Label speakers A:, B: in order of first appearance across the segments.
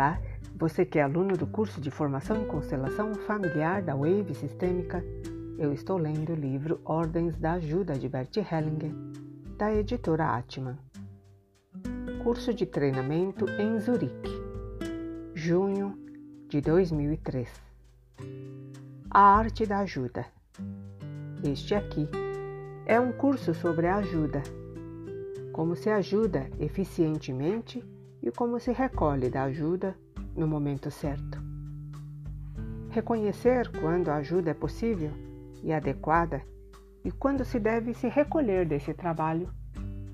A: Olá, você que é aluno do curso de Formação em Constelação Familiar da Wave Sistêmica, eu estou lendo o livro Ordens da Ajuda de Bert Hellinger, da editora Atman. Curso de treinamento em Zurique, junho de 2003. A arte da ajuda. Este aqui é um curso sobre a ajuda, como se ajuda eficientemente e como se recolhe da ajuda no momento certo. Reconhecer quando a ajuda é possível e adequada e quando se deve se recolher desse trabalho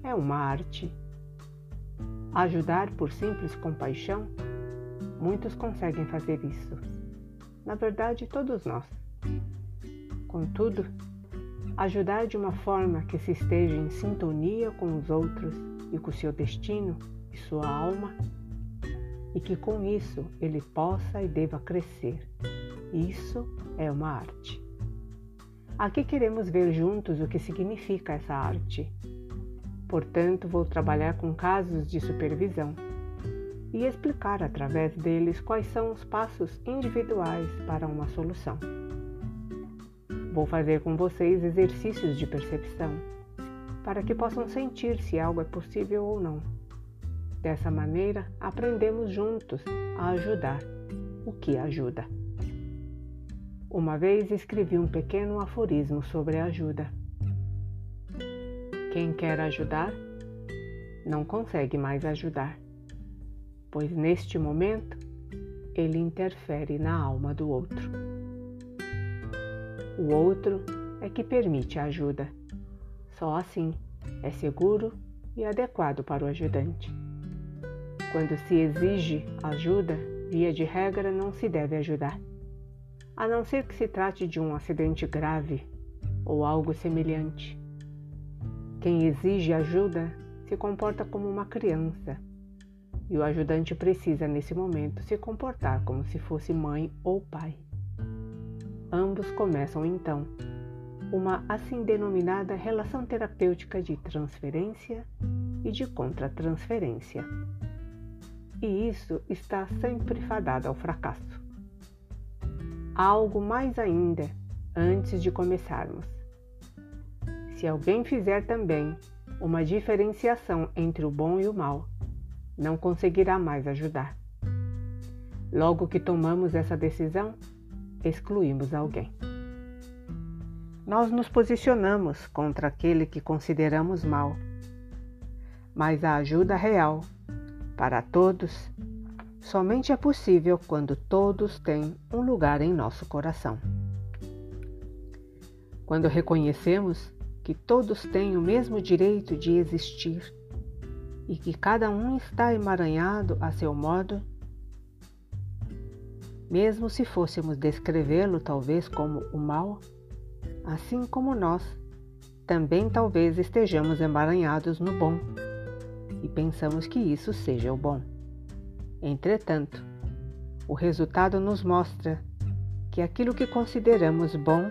A: é uma arte. Ajudar por simples compaixão, muitos conseguem fazer isso. Na verdade, todos nós. Contudo, ajudar de uma forma que se esteja em sintonia com os outros e com o seu destino e sua alma, e que com isso ele possa e deva crescer. Isso é uma arte. Aqui queremos ver juntos o que significa essa arte. Portanto, vou trabalhar com casos de supervisão e explicar através deles quais são os passos individuais para uma solução. Vou fazer com vocês exercícios de percepção para que possam sentir se algo é possível ou não. Dessa maneira, aprendemos juntos a ajudar o que ajuda. Uma vez escrevi um pequeno aforismo sobre ajuda. Quem quer ajudar não consegue mais ajudar, pois neste momento ele interfere na alma do outro. O outro é que permite a ajuda. Só assim é seguro e adequado para o ajudante. Quando se exige ajuda, via de regra não se deve ajudar, a não ser que se trate de um acidente grave ou algo semelhante. Quem exige ajuda se comporta como uma criança e o ajudante precisa, nesse momento, se comportar como se fosse mãe ou pai. Ambos começam então uma assim denominada relação terapêutica de transferência e de contratransferência e isso está sempre fadado ao fracasso. Algo mais ainda antes de começarmos. Se alguém fizer também uma diferenciação entre o bom e o mal, não conseguirá mais ajudar. Logo que tomamos essa decisão, excluímos alguém. Nós nos posicionamos contra aquele que consideramos mal, mas a ajuda real para todos somente é possível quando todos têm um lugar em nosso coração. Quando reconhecemos que todos têm o mesmo direito de existir e que cada um está emaranhado a seu modo, mesmo se fôssemos descrevê-lo talvez como o mal, assim como nós, também talvez estejamos emaranhados no bom e pensamos que isso seja o bom. Entretanto, o resultado nos mostra que aquilo que consideramos bom,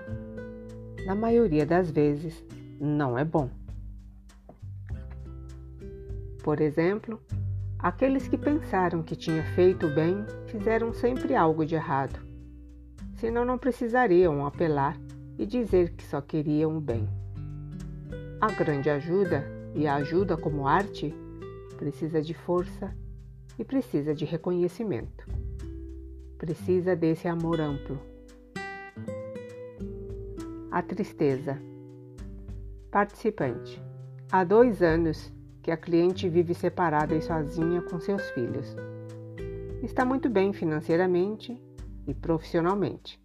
A: na maioria das vezes, não é bom. Por exemplo, aqueles que pensaram que tinha feito bem fizeram sempre algo de errado, senão não precisariam apelar e dizer que só queriam o bem. A grande ajuda e a ajuda como arte precisa de força e precisa de reconhecimento. Precisa desse amor amplo. A tristeza. Participante. Há dois anos que a cliente vive separada e sozinha com seus filhos. Está muito bem financeiramente e profissionalmente,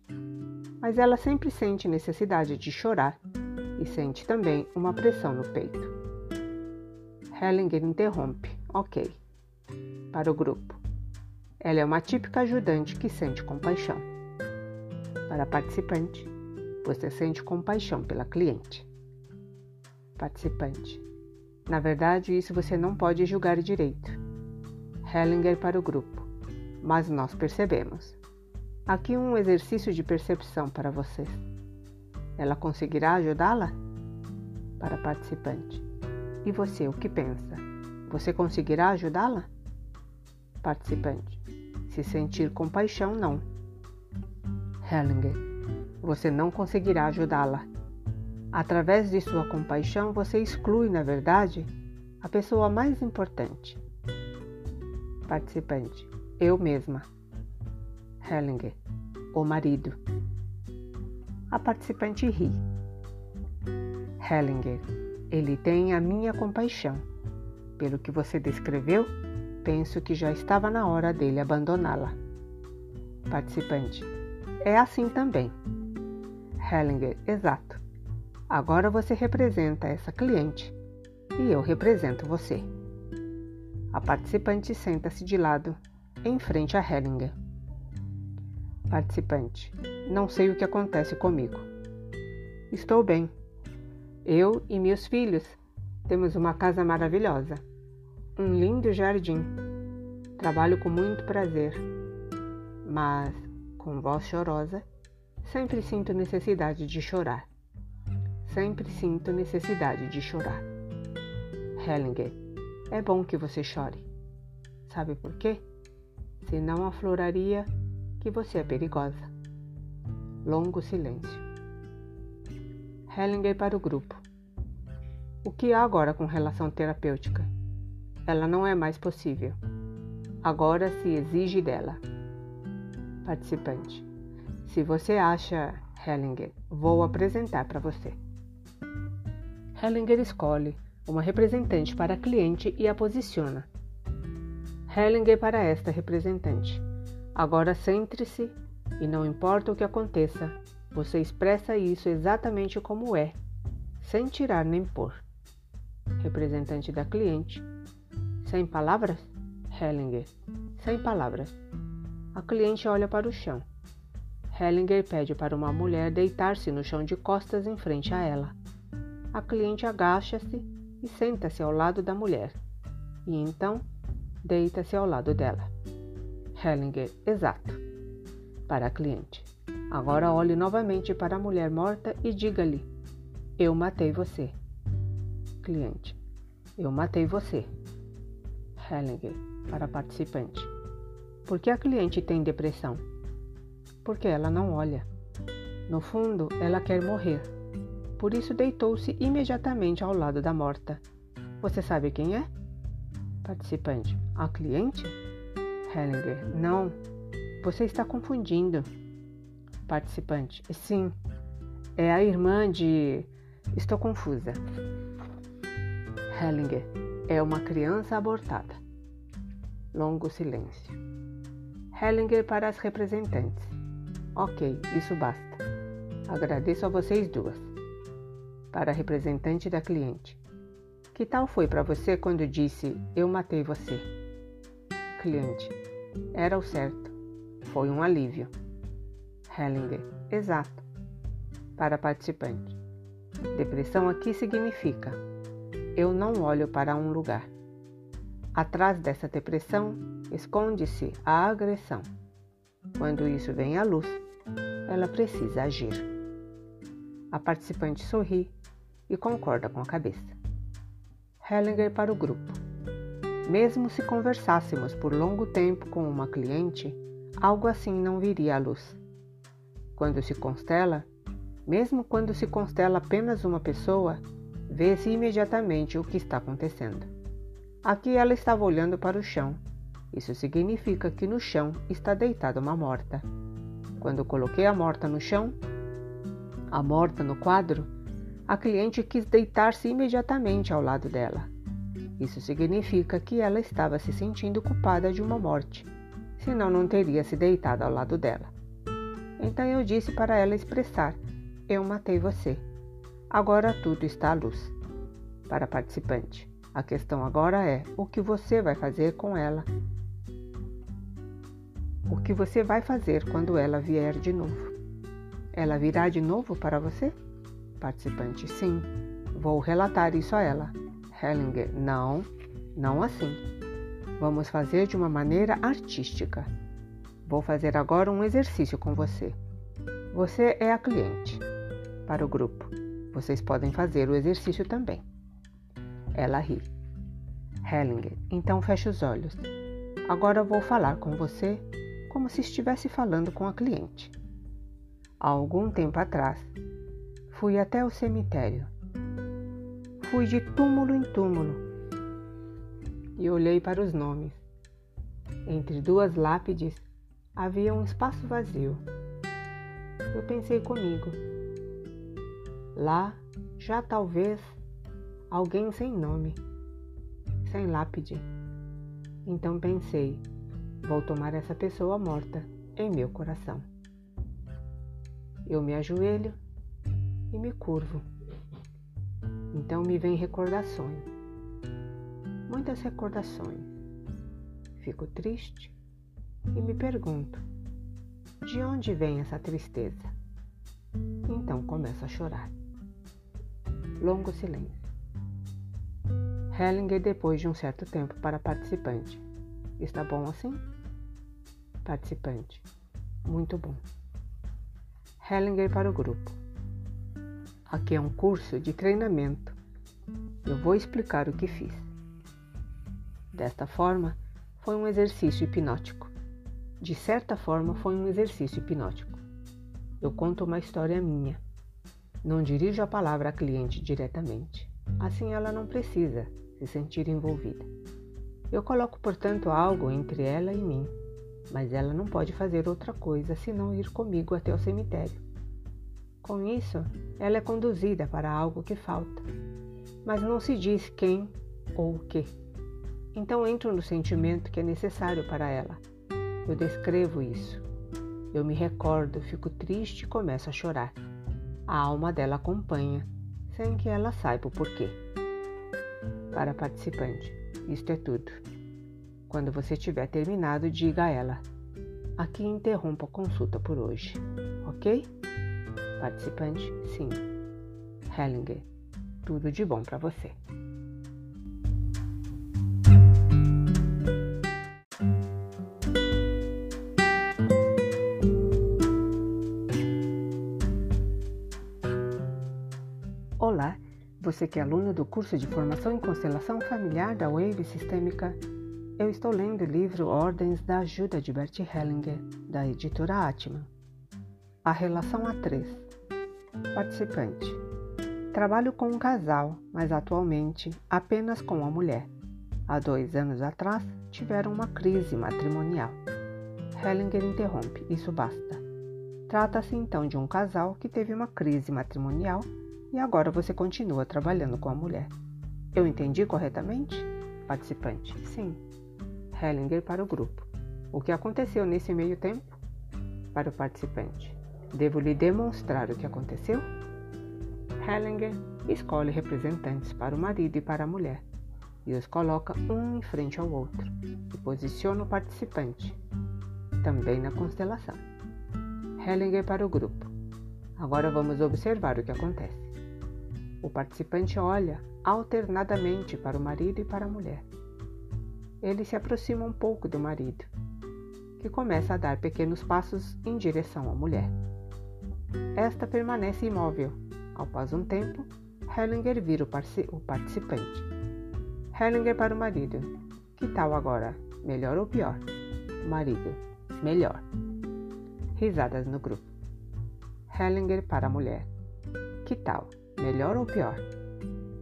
A: mas ela sempre sente necessidade de chorar e sente também uma pressão no peito. Hellinger interrompe. Ok. Para o grupo. Ela é uma típica ajudante que sente compaixão. Para a participante, você sente compaixão pela cliente. Participante. Na verdade, isso você não pode julgar direito. Hellinger para o grupo. Mas nós percebemos. Aqui um exercício de percepção para vocês. Ela conseguirá ajudá-la? Para participante. E você, o que pensa? Você conseguirá ajudá-la? Participante. se sentir compaixão, não. Hellinger, você não conseguirá ajudá-la. Através de sua compaixão, você exclui, na verdade, a pessoa mais importante. Participante: Eu mesma. Hellinger: O marido. A participante ri. Hellinger: Ele tem a minha compaixão. Pelo que você descreveu, penso que já estava na hora dele abandoná-la. Participante: É assim também. Hellinger: Exato. Agora você representa essa cliente e eu represento você. A participante senta-se de lado, em frente a Hellinger. Participante: Não sei o que acontece comigo. Estou bem. Eu e meus filhos temos uma casa maravilhosa, um lindo jardim. Trabalho com muito prazer, mas, com voz chorosa, sempre sinto necessidade de chorar. Sempre sinto necessidade de chorar. Hellinger, é bom que você chore. Sabe por quê? Senão afloraria que você é perigosa. Longo silêncio. Hellinger para o grupo. O que há agora com relação terapêutica? Ela não é mais possível. Agora se exige dela. Participante. Se você acha, Hellinger, vou apresentar para você. Hellinger escolhe uma representante para a cliente e a posiciona. Hellinger para esta representante. Agora centre-se e não importa o que aconteça, você expressa isso exatamente como é, sem tirar nem pôr. Representante da cliente. Sem palavras? Hellinger. Sem palavras. A cliente olha para o chão. Hellinger pede para uma mulher deitar-se no chão de costas em frente a ela. A cliente agacha-se e senta-se ao lado da mulher. E então deita-se ao lado dela. Hellinger, exato. Para a cliente. Agora olhe novamente para a mulher morta e diga-lhe: Eu matei você. Cliente. Eu matei você. Hellinger, para participante. Por que a cliente tem depressão? Porque ela não olha. No fundo, ela quer morrer. Por isso deitou-se imediatamente ao lado da morta. Você sabe quem é? Participante. A cliente? Hellinger. Não. Você está confundindo. Participante. Sim. É a irmã de. Estou confusa. Hellinger. É uma criança abortada. Longo silêncio. Hellinger para as representantes. Ok, isso basta. Agradeço a vocês duas para a representante da cliente. Que tal foi para você quando disse eu matei você? Cliente. Era o certo. Foi um alívio. Hellinger. Exato. Para participante. Depressão aqui significa eu não olho para um lugar. Atrás dessa depressão esconde-se a agressão. Quando isso vem à luz, ela precisa agir. A participante sorri e concorda com a cabeça. Hellinger para o grupo. Mesmo se conversássemos por longo tempo com uma cliente, algo assim não viria à luz. Quando se constela, mesmo quando se constela apenas uma pessoa, vê-se imediatamente o que está acontecendo. Aqui ela estava olhando para o chão. Isso significa que no chão está deitada uma morta. Quando coloquei a morta no chão, a morta no quadro, a cliente quis deitar-se imediatamente ao lado dela. Isso significa que ela estava se sentindo culpada de uma morte, senão não teria se deitado ao lado dela. Então eu disse para ela expressar: Eu matei você. Agora tudo está à luz. Para a participante, a questão agora é: o que você vai fazer com ela? O que você vai fazer quando ela vier de novo? Ela virá de novo para você? Participante: Sim, vou relatar isso a ela. Hellinger: Não, não assim. Vamos fazer de uma maneira artística. Vou fazer agora um exercício com você. Você é a cliente. Para o grupo, vocês podem fazer o exercício também. Ela ri. Hellinger: Então feche os olhos. Agora vou falar com você como se estivesse falando com a cliente. Há algum tempo atrás, fui até o cemitério. Fui de túmulo em túmulo e olhei para os nomes. Entre duas lápides havia um espaço vazio. Eu pensei comigo. Lá já talvez alguém sem nome, sem lápide. Então pensei, vou tomar essa pessoa morta em meu coração. Eu me ajoelho e me curvo. Então me vêm recordações, muitas recordações. Fico triste e me pergunto: de onde vem essa tristeza? Então começo a chorar. Longo silêncio. Hellinger depois de um certo tempo para participante. Está bom assim? Participante. Muito bom. Hellinger para o grupo. Aqui é um curso de treinamento. Eu vou explicar o que fiz. Desta forma, foi um exercício hipnótico. De certa forma, foi um exercício hipnótico. Eu conto uma história minha. Não dirijo a palavra à cliente diretamente. Assim ela não precisa se sentir envolvida. Eu coloco, portanto, algo entre ela e mim, mas ela não pode fazer outra coisa senão ir comigo até o cemitério. Com isso, ela é conduzida para algo que falta, mas não se diz quem ou o que. Então entro no sentimento que é necessário para ela. Eu descrevo isso. Eu me recordo, fico triste e começo a chorar. A alma dela acompanha, sem que ela saiba o porquê para a participante. Isto é tudo. Quando você tiver terminado, diga a ela: Aqui interrompo a consulta por hoje, ok? Participante, sim. Hellinger, tudo de bom para você. Você que é aluno do curso de Formação em Constelação Familiar da Wave Sistêmica, eu estou lendo o livro Ordens da Ajuda de Bert Hellinger, da editora Atman. A relação a três. Participante. Trabalho com um casal, mas atualmente apenas com uma mulher. Há dois anos atrás tiveram uma crise matrimonial. Hellinger interrompe, isso basta. Trata-se então de um casal que teve uma crise matrimonial e agora você continua trabalhando com a mulher. Eu entendi corretamente? Participante: Sim. Hellinger para o grupo. O que aconteceu nesse meio tempo? Para o participante: Devo lhe demonstrar o que aconteceu? Hellinger escolhe representantes para o marido e para a mulher e os coloca um em frente ao outro e posiciona o participante, também na constelação. Hellinger para o grupo. Agora vamos observar o que acontece. O participante olha alternadamente para o marido e para a mulher. Ele se aproxima um pouco do marido, que começa a dar pequenos passos em direção à mulher. Esta permanece imóvel. Passo um tempo, Hellinger vira o, o participante. Hellinger para o marido. Que tal agora? Melhor ou pior? Marido. Melhor. Risadas no grupo. Hellinger para a mulher. Que tal? Melhor ou pior?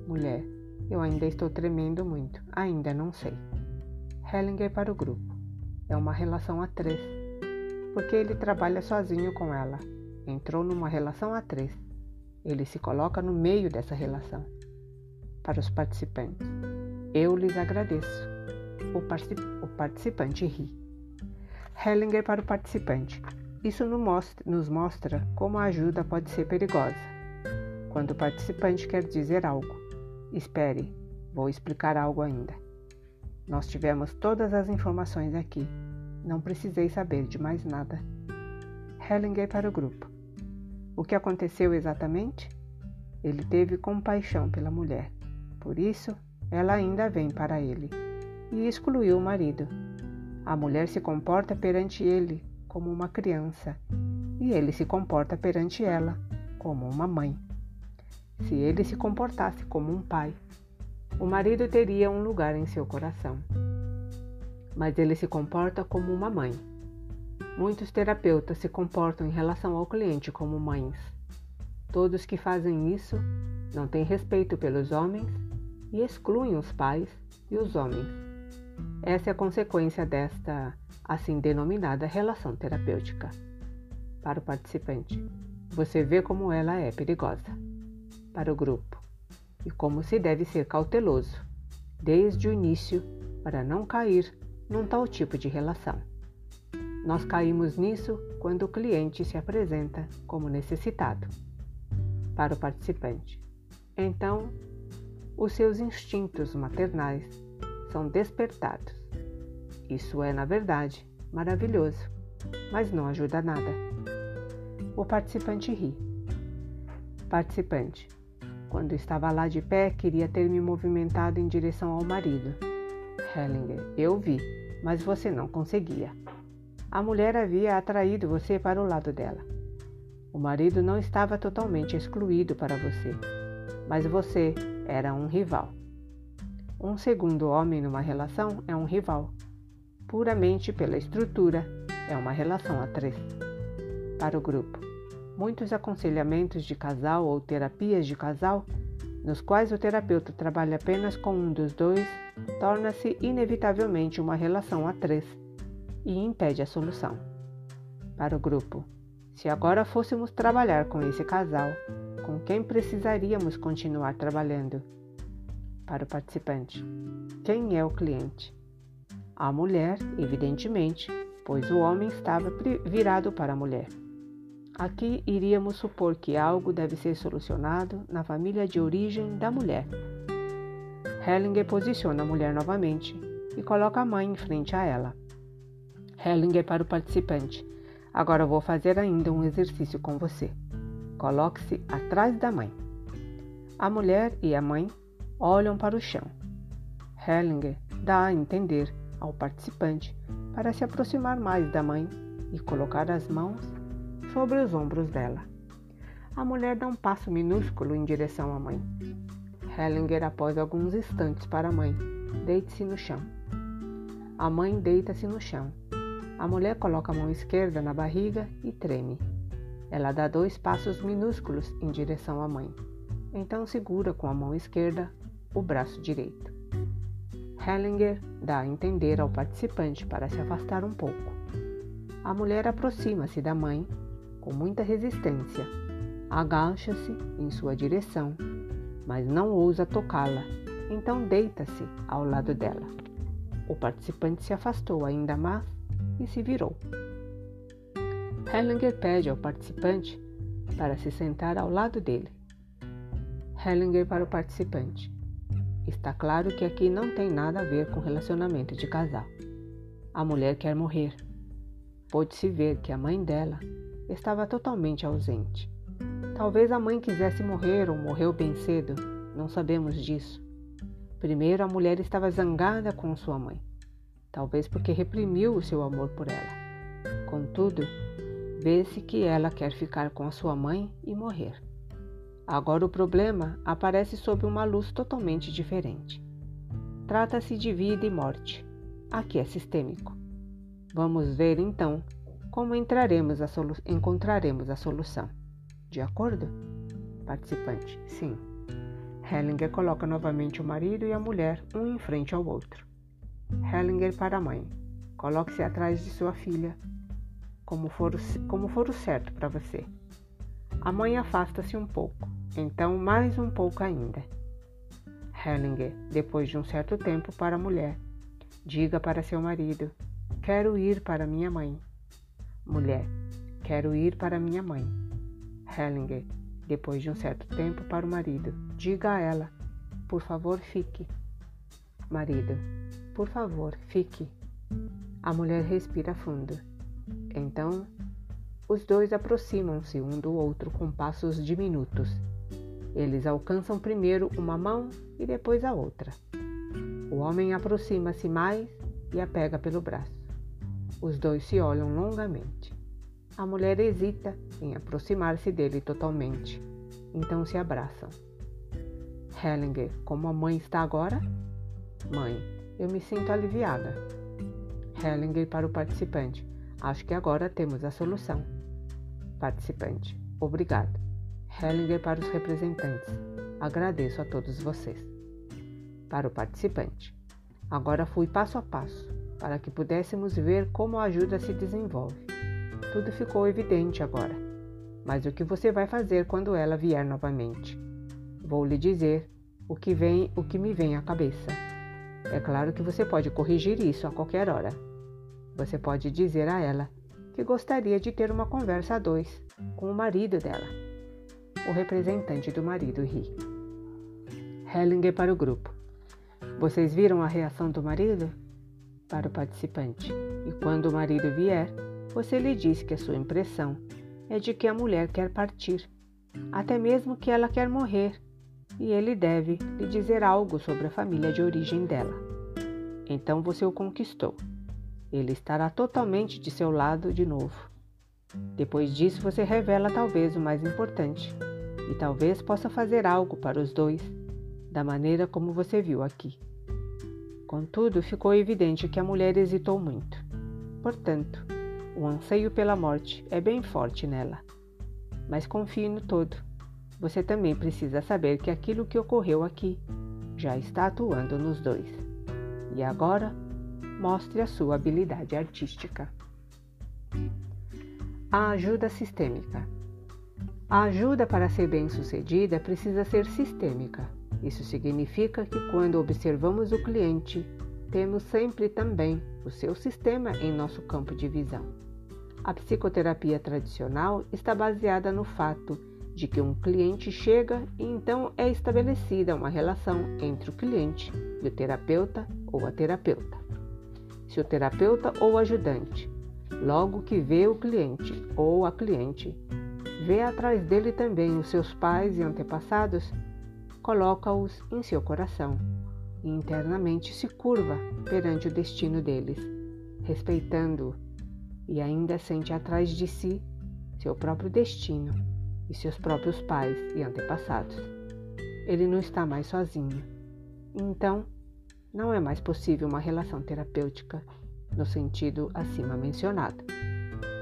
A: Mulher, eu ainda estou tremendo muito, ainda não sei. Hellinger para o grupo. É uma relação a três, porque ele trabalha sozinho com ela. Entrou numa relação a três. Ele se coloca no meio dessa relação. Para os participantes, eu lhes agradeço. O, particip o participante ri. Hellinger para o participante. Isso nos mostra como a ajuda pode ser perigosa quando o participante quer dizer algo. Espere, vou explicar algo ainda. Nós tivemos todas as informações aqui. Não precisei saber de mais nada. Hellinger para o grupo. O que aconteceu exatamente? Ele teve compaixão pela mulher. Por isso, ela ainda vem para ele. E excluiu o marido. A mulher se comporta perante ele como uma criança. E ele se comporta perante ela como uma mãe. Se ele se comportasse como um pai, o marido teria um lugar em seu coração. Mas ele se comporta como uma mãe. Muitos terapeutas se comportam em relação ao cliente como mães. Todos que fazem isso não têm respeito pelos homens e excluem os pais e os homens. Essa é a consequência desta assim denominada relação terapêutica. Para o participante, você vê como ela é perigosa. Para o grupo, e como se deve ser cauteloso, desde o início, para não cair num tal tipo de relação. Nós caímos nisso quando o cliente se apresenta como necessitado para o participante. Então, os seus instintos maternais são despertados. Isso é, na verdade, maravilhoso, mas não ajuda nada. O participante ri. Participante. Quando estava lá de pé, queria ter me movimentado em direção ao marido. Hellinger, eu vi, mas você não conseguia. A mulher havia atraído você para o lado dela. O marido não estava totalmente excluído para você, mas você era um rival. Um segundo homem numa relação é um rival. Puramente pela estrutura, é uma relação a três. Para o grupo, muitos aconselhamentos de casal ou terapias de casal, nos quais o terapeuta trabalha apenas com um dos dois, torna-se inevitavelmente uma relação a três e impede a solução. Para o grupo, se agora fôssemos trabalhar com esse casal, com quem precisaríamos continuar trabalhando? Para o participante, quem é o cliente? A mulher, evidentemente, pois o homem estava virado para a mulher. Aqui iríamos supor que algo deve ser solucionado na família de origem da mulher. Hellinger posiciona a mulher novamente e coloca a mãe em frente a ela. Hellinger para o participante. Agora vou fazer ainda um exercício com você. Coloque-se atrás da mãe. A mulher e a mãe olham para o chão. Hellinger dá a entender ao participante para se aproximar mais da mãe e colocar as mãos sobre os ombros dela. A mulher dá um passo minúsculo em direção à mãe. Hellinger, após alguns instantes para a mãe, deite-se no chão. A mãe deita-se no chão a mulher coloca a mão esquerda na barriga e treme. Ela dá dois passos minúsculos em direção à mãe. Então segura com a mão esquerda o braço direito. Hellinger dá a entender ao participante para se afastar um pouco. A mulher aproxima-se da mãe com muita resistência. Agacha-se em sua direção, mas não ousa tocá-la, então deita-se ao lado dela. O participante se afastou ainda mais e se virou. Hellinger pede ao participante para se sentar ao lado dele. Hellinger para o participante. Está claro que aqui não tem nada a ver com relacionamento de casal. A mulher quer morrer. Pôde-se ver que a mãe dela estava totalmente ausente. Talvez a mãe quisesse morrer ou morreu bem cedo, não sabemos disso. Primeiro, a mulher estava zangada com sua mãe talvez porque reprimiu o seu amor por ela. Contudo, vê-se que ela quer ficar com a sua mãe e morrer. Agora o problema aparece sob uma luz totalmente diferente. Trata-se de vida e morte. Aqui é sistêmico. Vamos ver então como entraremos a encontraremos a solução. De acordo? Participante: Sim. Hellinger coloca novamente o marido e a mulher um em frente ao outro. Hellinger para a mãe. Coloque-se atrás de sua filha, como for, como for o certo para você. A mãe afasta-se um pouco, então mais um pouco ainda. Hellinger, depois de um certo tempo, para a mulher. Diga para seu marido: Quero ir para minha mãe. Mulher: Quero ir para minha mãe. Hellinger, depois de um certo tempo, para o marido: Diga a ela: Por favor, fique. Marido: por favor, fique. A mulher respira fundo. Então, os dois aproximam-se um do outro com passos diminutos. Eles alcançam primeiro uma mão e depois a outra. O homem aproxima-se mais e a pega pelo braço. Os dois se olham longamente. A mulher hesita em aproximar-se dele totalmente. Então se abraçam. Hellinger, como a mãe está agora? Mãe, eu me sinto aliviada. Hellinger para o participante. Acho que agora temos a solução. Participante: Obrigado. Hellinger para os representantes: Agradeço a todos vocês. Para o participante: Agora fui passo a passo para que pudéssemos ver como a ajuda se desenvolve. Tudo ficou evidente agora. Mas o que você vai fazer quando ela vier novamente? Vou lhe dizer o que vem, o que me vem à cabeça. É claro que você pode corrigir isso a qualquer hora. Você pode dizer a ela que gostaria de ter uma conversa a dois com o marido dela. O representante do marido ri. Hellinger para o grupo. Vocês viram a reação do marido? Para o participante. E quando o marido vier, você lhe diz que a sua impressão é de que a mulher quer partir, até mesmo que ela quer morrer e ele deve lhe dizer algo sobre a família de origem dela. Então você o conquistou. Ele estará totalmente de seu lado de novo. Depois disso, você revela talvez o mais importante, e talvez possa fazer algo para os dois, da maneira como você viu aqui. Contudo, ficou evidente que a mulher hesitou muito. Portanto, o anseio pela morte é bem forte nela. Mas confie no todo você também precisa saber que aquilo que ocorreu aqui já está atuando nos dois. E agora, mostre a sua habilidade artística. A ajuda sistêmica. A ajuda para ser bem-sucedida precisa ser sistêmica. Isso significa que quando observamos o cliente, temos sempre também o seu sistema em nosso campo de visão. A psicoterapia tradicional está baseada no fato de que um cliente chega e então é estabelecida uma relação entre o cliente e o terapeuta ou a terapeuta. Se o terapeuta ou ajudante, logo que vê o cliente ou a cliente, vê atrás dele também os seus pais e antepassados, coloca-os em seu coração e internamente se curva perante o destino deles, respeitando-o e ainda sente atrás de si seu próprio destino e seus próprios pais e antepassados. Ele não está mais sozinho. Então, não é mais possível uma relação terapêutica no sentido acima mencionado.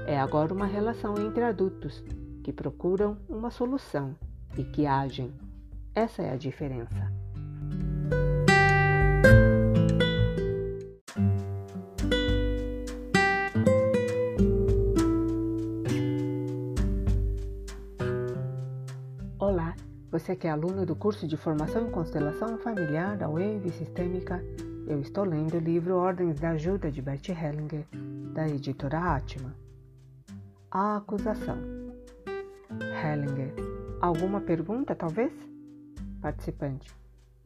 A: É agora uma relação entre adultos que procuram uma solução e que agem. Essa é a diferença. Você que é aluno do curso de Formação em Constelação Familiar da Wave Sistêmica, eu estou lendo o livro Ordens da Ajuda de Bert Hellinger, da editora Atma. A acusação. Hellinger. Alguma pergunta, talvez? Participante.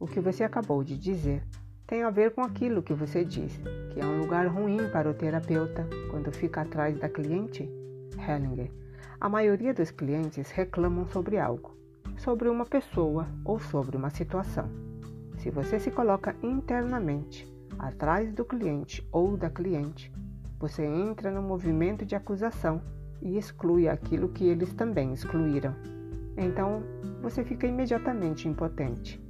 A: O que você acabou de dizer tem a ver com aquilo que você disse, que é um lugar ruim para o terapeuta quando fica atrás da cliente? Hellinger. A maioria dos clientes reclamam sobre algo sobre uma pessoa ou sobre uma situação. Se você se coloca internamente atrás do cliente ou da cliente, você entra no movimento de acusação e exclui aquilo que eles também excluíram. Então, você fica imediatamente impotente.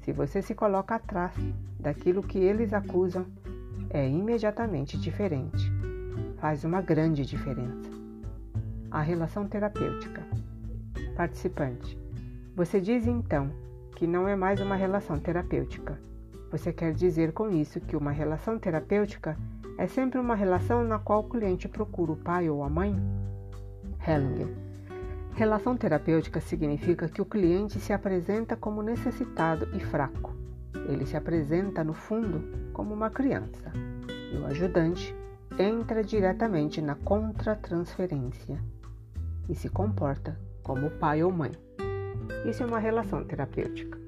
A: Se você se coloca atrás daquilo que eles acusam, é imediatamente diferente. Faz uma grande diferença. A relação terapêutica. Participante. Você diz então que não é mais uma relação terapêutica. Você quer dizer com isso que uma relação terapêutica é sempre uma relação na qual o cliente procura o pai ou a mãe? Hellinger. Relação terapêutica significa que o cliente se apresenta como necessitado e fraco. Ele se apresenta, no fundo, como uma criança. E o ajudante entra diretamente na contratransferência e se comporta como pai ou mãe. Isso é uma relação terapêutica.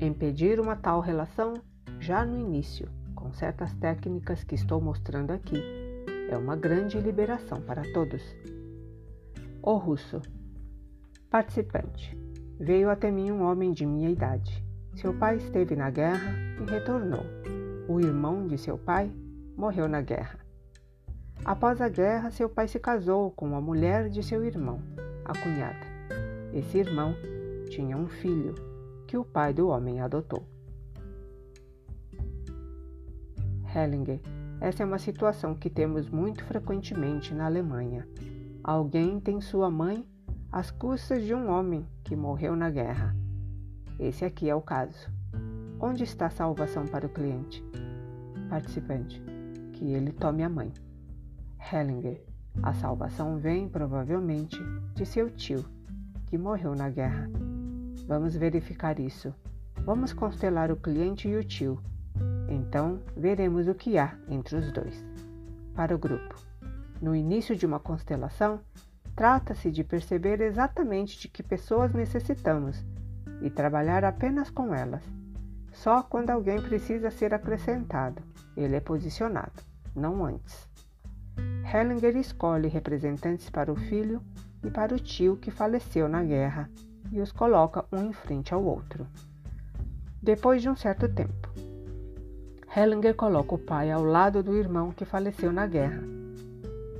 A: Impedir uma tal relação já no início, com certas técnicas que estou mostrando aqui, é uma grande liberação para todos. O russo. Participante. Veio até mim um homem de minha idade. Seu pai esteve na guerra e retornou. O irmão de seu pai morreu na guerra. Após a guerra, seu pai se casou com a mulher de seu irmão, a cunhada. Esse irmão tinha um filho que o pai do homem adotou. Hellinger, Essa é uma situação que temos muito frequentemente na Alemanha. Alguém tem sua mãe às custas de um homem que morreu na guerra. Esse aqui é o caso. Onde está a salvação para o cliente? Participante: que ele tome a mãe. Hellinger: a salvação vem provavelmente de seu tio, que morreu na guerra. Vamos verificar isso. Vamos constelar o cliente e o tio. Então veremos o que há entre os dois. Para o grupo: no início de uma constelação, trata-se de perceber exatamente de que pessoas necessitamos e trabalhar apenas com elas. Só quando alguém precisa ser acrescentado, ele é posicionado, não antes. Hellinger escolhe representantes para o filho e para o tio que faleceu na guerra e os coloca um em frente ao outro. Depois de um certo tempo, Hellinger coloca o pai ao lado do irmão que faleceu na guerra.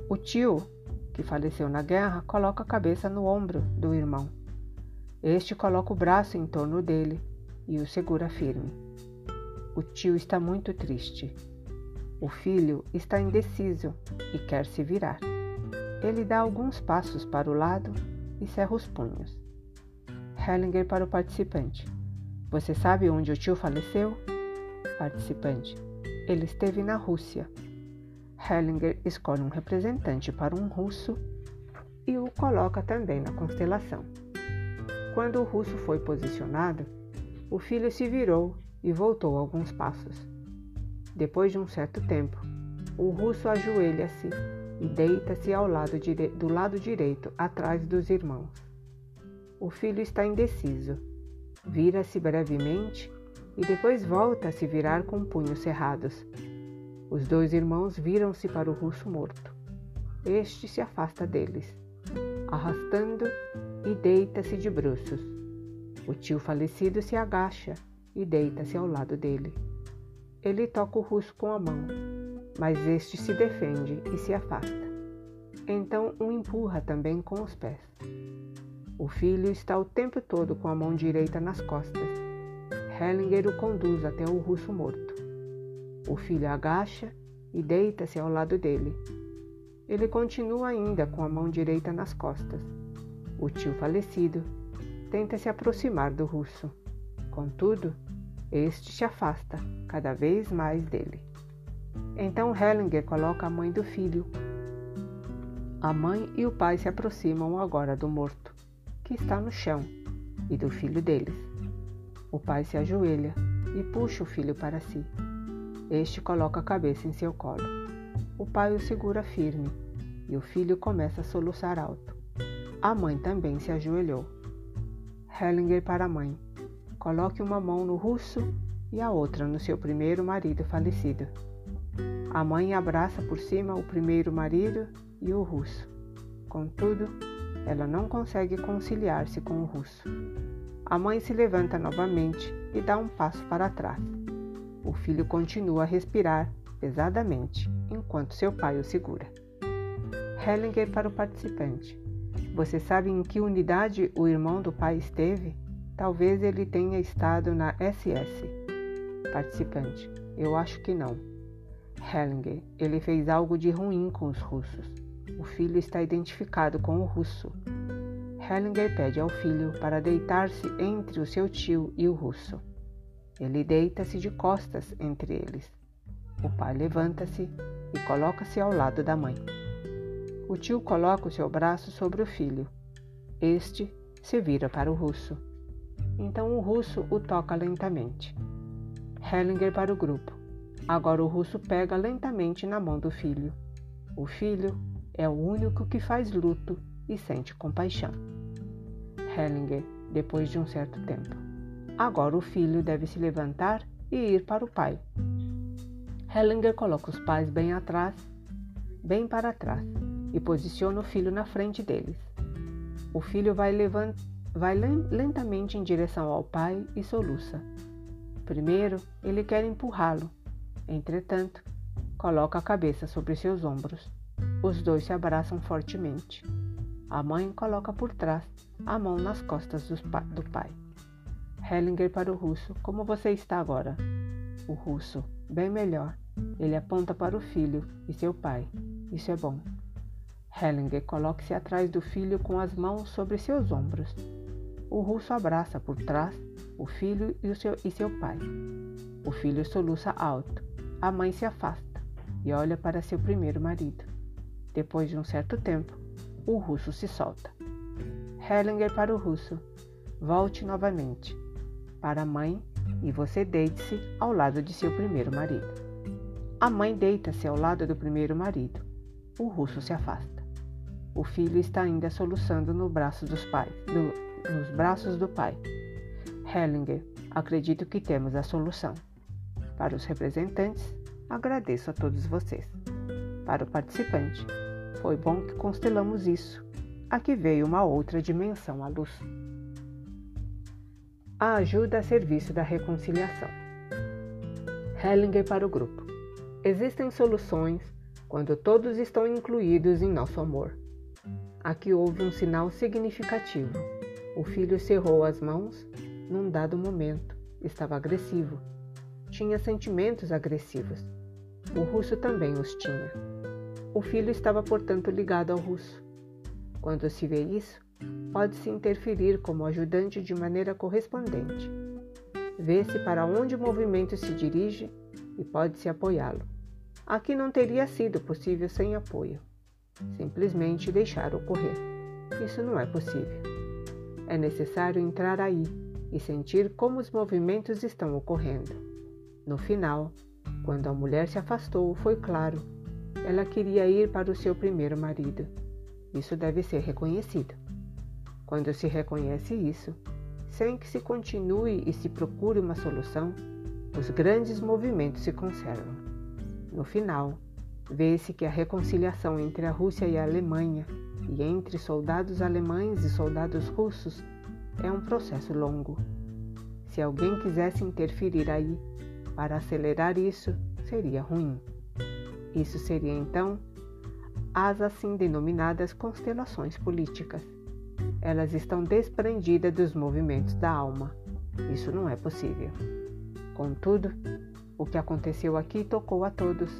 A: O tio, que faleceu na guerra, coloca a cabeça no ombro do irmão. Este coloca o braço em torno dele e o segura firme. O tio está muito triste o filho está indeciso e quer se virar. Ele dá alguns passos para o lado e cerra os punhos. Hellinger para o participante. Você sabe onde o tio faleceu? Participante. Ele esteve na Rússia. Hellinger escolhe um representante para um russo e o coloca também na constelação. Quando o russo foi posicionado, o filho se virou e voltou alguns passos. Depois de um certo tempo, o russo ajoelha-se e deita-se ao lado do lado direito, atrás dos irmãos. O filho está indeciso. Vira-se brevemente e depois volta a se virar com punhos cerrados. Os dois irmãos viram-se para o russo morto. Este se afasta deles, arrastando e deita-se de bruços. O tio falecido se agacha e deita-se ao lado dele. Ele toca o russo com a mão, mas este se defende e se afasta. Então o empurra também com os pés. O filho está o tempo todo com a mão direita nas costas. Hellinger o conduz até o russo morto. O filho agacha e deita-se ao lado dele. Ele continua ainda com a mão direita nas costas. O tio falecido tenta se aproximar do russo. Contudo, este se afasta cada vez mais dele. Então Hellinger coloca a mãe do filho. A mãe e o pai se aproximam agora do morto, que está no chão, e do filho deles. O pai se ajoelha e puxa o filho para si. Este coloca a cabeça em seu colo. O pai o segura firme e o filho começa a soluçar alto. A mãe também se ajoelhou. Hellinger para a mãe. Coloque uma mão no russo e a outra no seu primeiro marido falecido. A mãe abraça por cima o primeiro marido e o russo. Contudo, ela não consegue conciliar-se com o russo. A mãe se levanta novamente e dá um passo para trás. O filho continua a respirar pesadamente enquanto seu pai o segura. Hellinger para o participante. Você sabe em que unidade o irmão do pai esteve? Talvez ele tenha estado na SS. Participante: Eu acho que não. Hellinger: Ele fez algo de ruim com os russos. O filho está identificado com o russo. Hellinger pede ao filho para deitar-se entre o seu tio e o russo. Ele deita-se de costas entre eles. O pai levanta-se e coloca-se ao lado da mãe. O tio coloca o seu braço sobre o filho. Este se vira para o russo. Então o russo o toca lentamente. Hellinger para o grupo. Agora o russo pega lentamente na mão do filho. O filho é o único que faz luto e sente compaixão. Hellinger, depois de um certo tempo. Agora o filho deve se levantar e ir para o pai. Hellinger coloca os pais bem atrás, bem para trás, e posiciona o filho na frente deles. O filho vai levantar vai lentamente em direção ao pai e soluça. Primeiro, ele quer empurrá-lo. Entretanto, coloca a cabeça sobre seus ombros. Os dois se abraçam fortemente. A mãe coloca por trás a mão nas costas do pai. Hellinger para o russo: Como você está agora? O russo: Bem melhor. Ele aponta para o filho e seu pai. Isso é bom. Hellinger coloque-se atrás do filho com as mãos sobre seus ombros. O russo abraça por trás o filho e, o seu, e seu pai. O filho soluça alto. A mãe se afasta e olha para seu primeiro marido. Depois de um certo tempo, o russo se solta. Hellinger para o russo. Volte novamente. Para a mãe e você deite-se ao lado de seu primeiro marido. A mãe deita-se ao lado do primeiro marido. O russo se afasta. O filho está ainda soluçando no braço dos pais, do, nos braços do pai. Hellinger, acredito que temos a solução. Para os representantes, agradeço a todos vocês. Para o participante, foi bom que constelamos isso. Aqui veio uma outra dimensão à luz. A ajuda a serviço da reconciliação. Hellinger para o grupo. Existem soluções quando todos estão incluídos em nosso amor. Aqui houve um sinal significativo. O filho cerrou as mãos num dado momento. Estava agressivo. Tinha sentimentos agressivos. O russo também os tinha. O filho estava, portanto, ligado ao russo. Quando se vê isso, pode-se interferir como ajudante de maneira correspondente. Vê-se para onde o movimento se dirige e pode-se apoiá-lo. Aqui não teria sido possível sem apoio. Simplesmente deixar ocorrer. Isso não é possível. É necessário entrar aí e sentir como os movimentos estão ocorrendo. No final, quando a mulher se afastou, foi claro. Ela queria ir para o seu primeiro marido. Isso deve ser reconhecido. Quando se reconhece isso, sem que se continue e se procure uma solução, os grandes movimentos se conservam. No final, vê-se que a reconciliação entre a Rússia e a Alemanha e entre soldados alemães e soldados russos é um processo longo. Se alguém quisesse interferir aí para acelerar isso, seria ruim. Isso seria então as assim denominadas constelações políticas. Elas estão desprendidas dos movimentos da alma. Isso não é possível. Contudo, o que aconteceu aqui tocou a todos.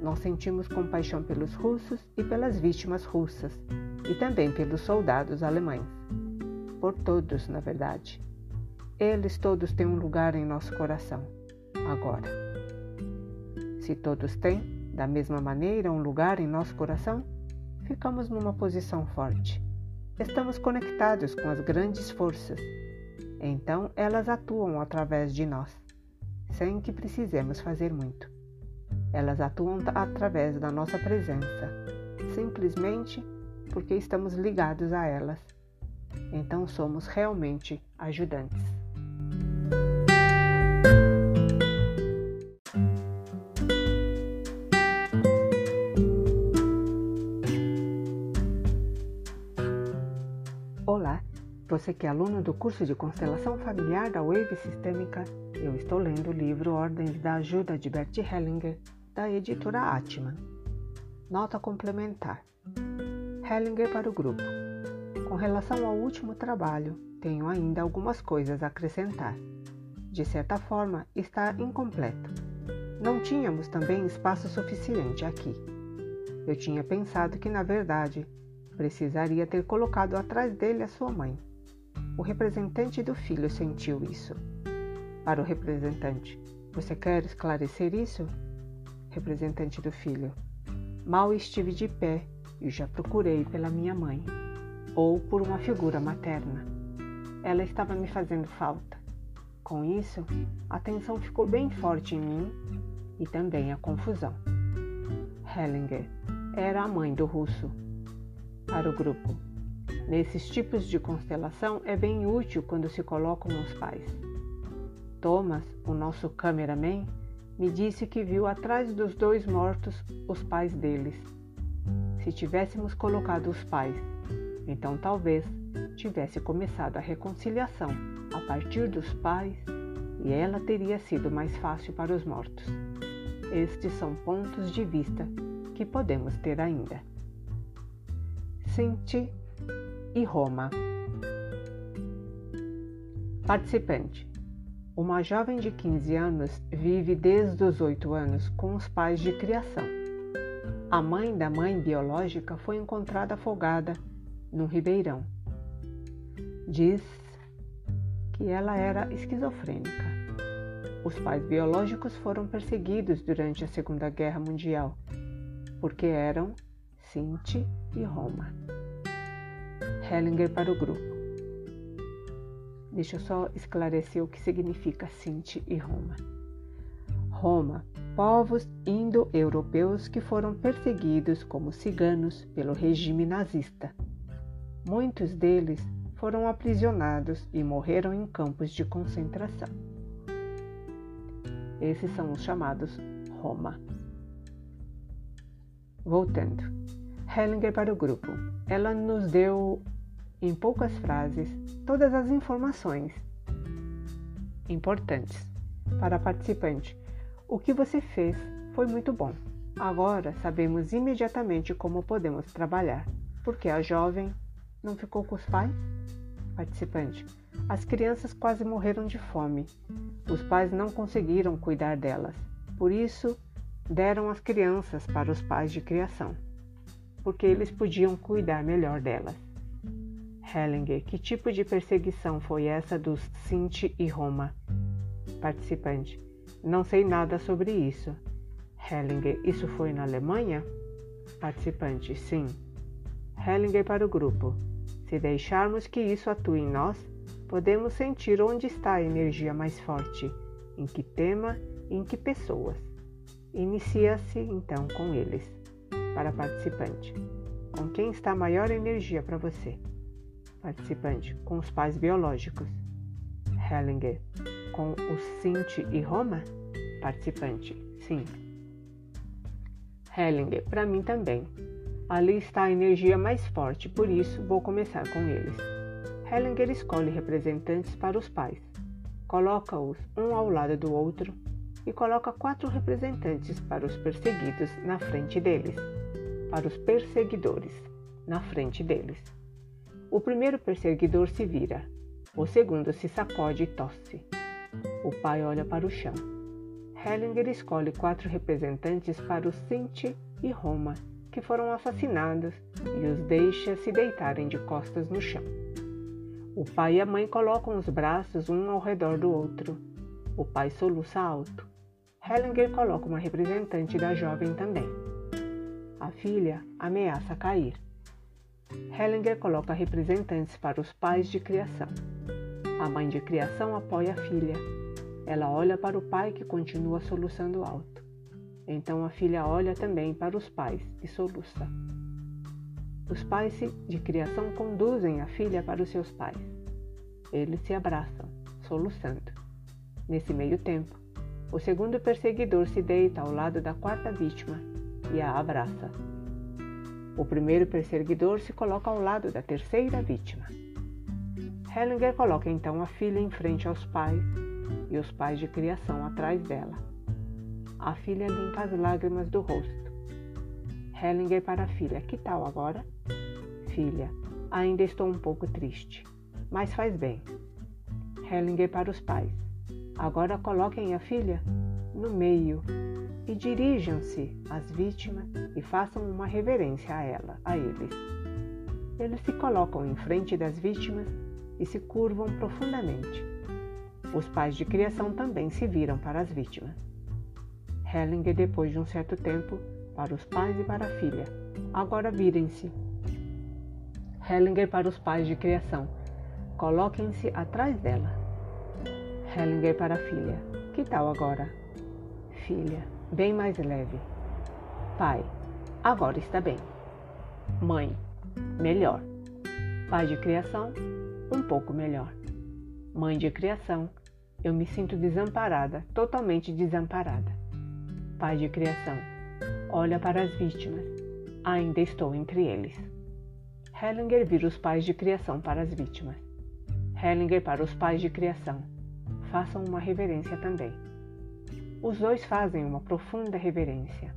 A: Nós sentimos compaixão pelos russos e pelas vítimas russas, e também pelos soldados alemães por todos, na verdade. Eles todos têm um lugar em nosso coração. Agora, se todos têm, da mesma maneira, um lugar em nosso coração, ficamos numa posição forte. Estamos conectados com as grandes forças. Então, elas atuam através de nós, sem que precisemos fazer muito. Elas atuam através da nossa presença, simplesmente porque estamos ligados a elas então somos realmente ajudantes. Você que é aluno do curso de Constelação Familiar da Wave Sistêmica, eu estou lendo o livro Ordens da Ajuda de Bert Hellinger, da editora Atman. Nota complementar. Hellinger para o grupo. Com relação ao último trabalho, tenho ainda algumas coisas a acrescentar. De certa forma, está incompleto. Não tínhamos também espaço suficiente aqui. Eu tinha pensado que, na verdade, precisaria ter colocado atrás dele a sua mãe. O representante do filho sentiu isso. Para o representante, você quer esclarecer isso? Representante do filho, mal estive de pé e já procurei pela minha mãe ou por uma figura materna. Ela estava me fazendo falta. Com isso, a tensão ficou bem forte em mim e também a confusão. Hellinger era a mãe do russo. Para o grupo, nesses tipos de constelação é bem útil quando se colocam os pais. Thomas, o nosso cameraman, me disse que viu atrás dos dois mortos os pais deles. Se tivéssemos colocado os pais então talvez tivesse começado a reconciliação a partir dos pais e ela teria sido mais fácil para os mortos. Estes são pontos de vista que podemos ter ainda. Sinti e Roma. Participante. Uma jovem de 15 anos vive desde os 8 anos com os pais de criação. A mãe da mãe biológica foi encontrada afogada num ribeirão. Diz que ela era esquizofrênica. Os pais biológicos foram perseguidos durante a Segunda Guerra Mundial porque eram Sinti e Roma. Hellinger para o grupo. Deixa eu só esclarecer o que significa Sinti e Roma. Roma, povos indo-europeus que foram perseguidos como ciganos pelo regime nazista. Muitos deles foram aprisionados e morreram em campos de concentração. Esses são os chamados Roma. Voltando. Hellinger para o grupo. Ela nos deu em poucas frases, todas as informações importantes para a participante. O que você fez foi muito bom. Agora sabemos imediatamente como podemos trabalhar. Porque a jovem não ficou com os pais? Participante. As crianças quase morreram de fome. Os pais não conseguiram cuidar delas. Por isso, deram as crianças para os pais de criação, porque eles podiam cuidar melhor delas. Hellinger, que tipo de perseguição foi essa dos Sinti e Roma? Participante: Não sei nada sobre isso. Hellinger: Isso foi na Alemanha? Participante: Sim. Hellinger para o grupo: Se deixarmos que isso atue em nós, podemos sentir onde está a energia mais forte, em que tema e em que pessoas. Inicia-se então com eles. Para participante: Com quem está a maior energia para você? Participante: com os pais biológicos. Hellinger: com os Sinti e Roma? Participante: sim. Hellinger: para mim também. Ali está a energia mais forte, por isso vou começar com eles. Hellinger escolhe representantes para os pais. Coloca-os um ao lado do outro e coloca quatro representantes para os perseguidos na frente deles. Para os perseguidores, na frente deles. O primeiro perseguidor se vira, o segundo se sacode e tosse. O pai olha para o chão. Hellinger escolhe quatro representantes para os Sinti e Roma, que foram assassinados, e os deixa se deitarem de costas no chão. O pai e a mãe colocam os braços um ao redor do outro. O pai soluça alto. Hellinger coloca uma representante da jovem também. A filha ameaça cair. Hellinger coloca representantes para os pais de criação. A mãe de criação apoia a filha. Ela olha para o pai que continua soluçando alto. Então a filha olha também para os pais e soluça. Os pais de criação conduzem a filha para os seus pais. Eles se abraçam, soluçando. Nesse meio tempo, o segundo perseguidor se deita ao lado da quarta vítima e a abraça. O primeiro perseguidor se coloca ao lado da terceira vítima. Hellinger coloca então a filha em frente aos pais e os pais de criação atrás dela. A filha limpa as lágrimas do rosto. Hellinger para a filha: Que tal agora? Filha: Ainda estou um pouco triste, mas faz bem. Hellinger para os pais: Agora coloquem a filha no meio e dirijam-se às vítimas e façam uma reverência a ela, a eles. Eles se colocam em frente das vítimas e se curvam profundamente. Os pais de criação também se viram para as vítimas. Hellinger, depois de um certo tempo, para os pais e para a filha. Agora virem-se. Hellinger para os pais de criação. Coloquem-se atrás dela. Hellinger para a filha. Que tal agora? Filha bem mais leve. Pai, agora está bem. Mãe, melhor. Pai de criação, um pouco melhor. Mãe de criação, eu me sinto desamparada, totalmente desamparada. Pai de criação, olha para as vítimas, ainda estou entre eles. Hellinger vira os pais de criação para as vítimas. Hellinger para os pais de criação, façam uma reverência também. Os dois fazem uma profunda reverência.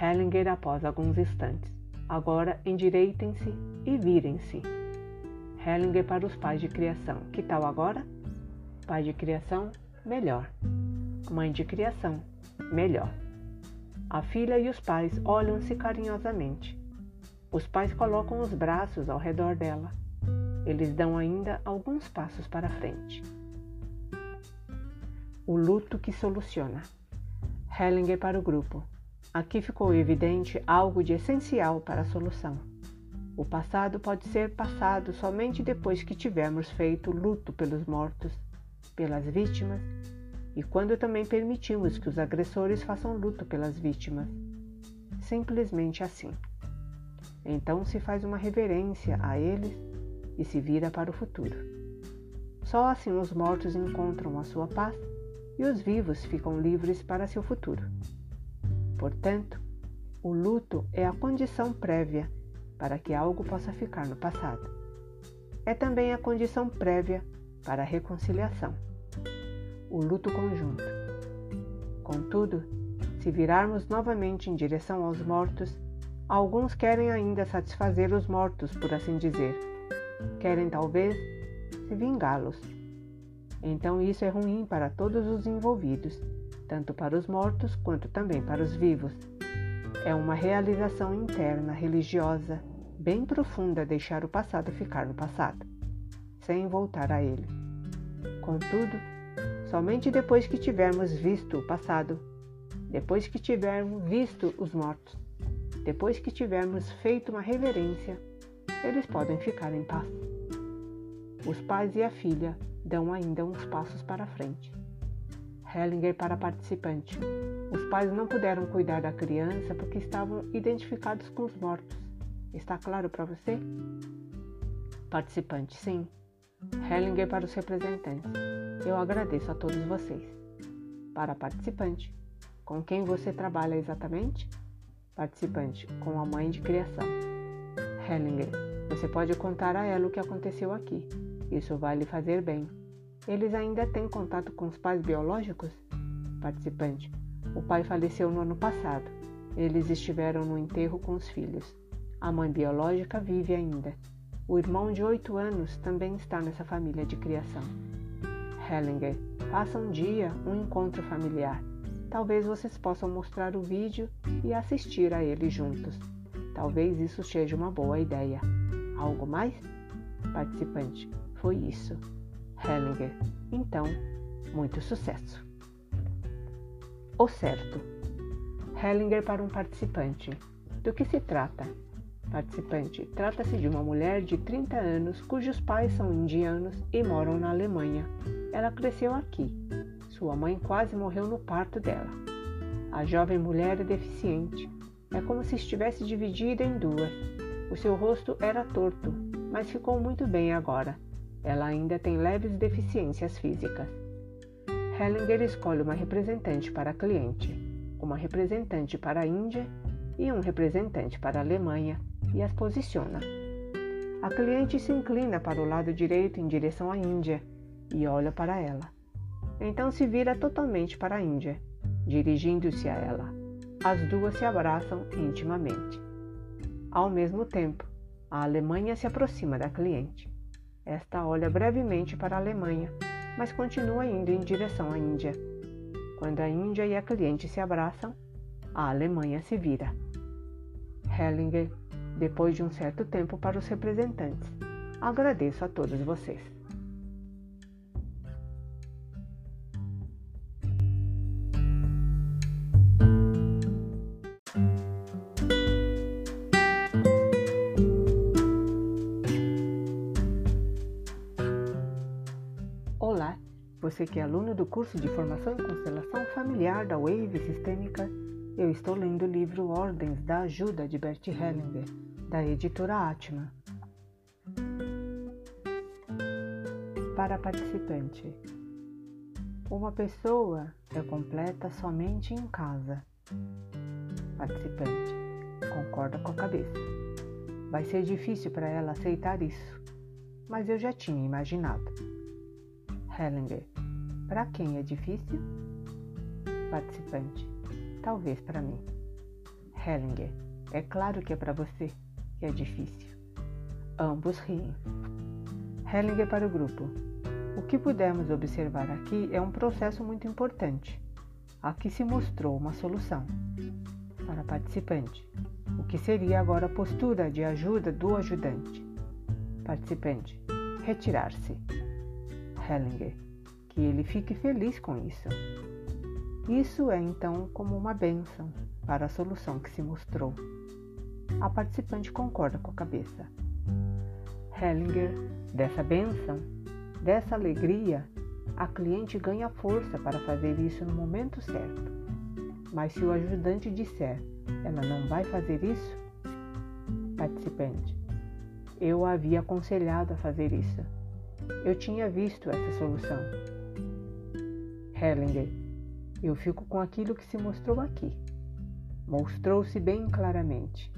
A: Hellinger após alguns instantes. Agora endireitem-se e virem-se. Hellinger para os pais de criação. Que tal agora? Pai de criação, melhor. Mãe de criação, melhor. A filha e os pais olham-se carinhosamente. Os pais colocam os braços ao redor dela. Eles dão ainda alguns passos para frente. O luto que soluciona. Hellinger para o grupo. Aqui ficou evidente algo de essencial para a solução. O passado pode ser passado somente depois que tivermos feito luto pelos mortos, pelas vítimas, e quando também permitimos que os agressores façam luto pelas vítimas. Simplesmente assim. Então se faz uma reverência a eles e se vira para o futuro. Só assim os mortos encontram a sua paz e os vivos ficam livres para seu futuro. Portanto, o luto é a condição prévia para que algo possa ficar no passado. É também a condição prévia para a reconciliação. O luto conjunto. Contudo, se virarmos novamente em direção aos mortos, alguns querem ainda satisfazer os mortos, por assim dizer. Querem talvez se vingá-los. Então isso é ruim para todos os envolvidos tanto para os mortos quanto também para os vivos. É uma realização interna religiosa bem profunda deixar o passado ficar no passado, sem voltar a ele. Contudo, somente depois que tivermos visto o passado, depois que tivermos visto os mortos, depois que tivermos feito uma reverência, eles podem ficar em paz. Os pais e a filha dão ainda uns passos para frente. Hellinger para participante. Os pais não puderam cuidar da criança porque estavam identificados com os mortos. Está claro para você? Participante, sim. Hellinger para os representantes. Eu agradeço a todos vocês. Para participante, com quem você trabalha exatamente? Participante, com a mãe de criação. Hellinger, você pode contar a ela o que aconteceu aqui. Isso vai lhe fazer bem. Eles ainda têm contato com os pais biológicos? Participante: O pai faleceu no ano passado. Eles estiveram no enterro com os filhos. A mãe biológica vive ainda. O irmão de oito anos também está nessa família de criação. Hellinger, faça um dia um encontro familiar. Talvez vocês possam mostrar o vídeo e assistir a ele juntos. Talvez isso seja uma boa ideia. Algo mais? Participante, foi isso. Hellinger. Então, muito sucesso. O certo. Hellinger para um participante. Do que se trata? Participante. Trata-se de uma mulher de 30 anos cujos pais são indianos e moram na Alemanha. Ela cresceu aqui. Sua mãe quase morreu no parto dela. A jovem mulher é deficiente. É como se estivesse dividida em duas. O seu rosto era torto, mas ficou muito bem agora ela ainda tem leves deficiências físicas. Hellinger escolhe uma representante para a cliente, uma representante para a Índia e um representante para a Alemanha e as posiciona. A cliente se inclina para o lado direito em direção à Índia e olha para ela. Então se vira totalmente para a Índia, dirigindo-se a ela. As duas se abraçam intimamente. Ao mesmo tempo, a Alemanha se aproxima da cliente. Esta olha brevemente para a Alemanha, mas continua indo em direção à Índia. Quando a Índia e a cliente se abraçam, a Alemanha se vira. Hellinger, depois de um certo tempo para os representantes. Agradeço a todos vocês. Você que é aluno do curso de Formação em Constelação Familiar da Wave Sistêmica, eu estou lendo o livro Ordens da Ajuda de Bert Hellinger, da editora Atma. Para participante, uma pessoa é completa somente em casa. Participante, concorda com a cabeça. Vai ser difícil para ela aceitar isso, mas eu já tinha imaginado. Hellinger, para quem é difícil? Participante: Talvez para mim. Hellinger: É claro que é para você que é difícil. Ambos riem. Hellinger para o grupo: O que pudemos observar aqui é um processo muito importante. Aqui se mostrou uma solução para participante, o que seria agora a postura de ajuda do ajudante. Participante, retirar-se. Hellinger, que ele fique feliz com isso. Isso é então como uma bênção para a solução que se mostrou. A participante concorda com a cabeça. Hellinger, dessa bênção, dessa alegria, a cliente ganha força para fazer isso no momento certo. Mas se o ajudante disser, ela não vai fazer isso? Participante, eu a havia aconselhado a fazer isso. Eu tinha visto essa solução. Hellinger, eu fico com aquilo que se mostrou aqui. Mostrou-se bem claramente.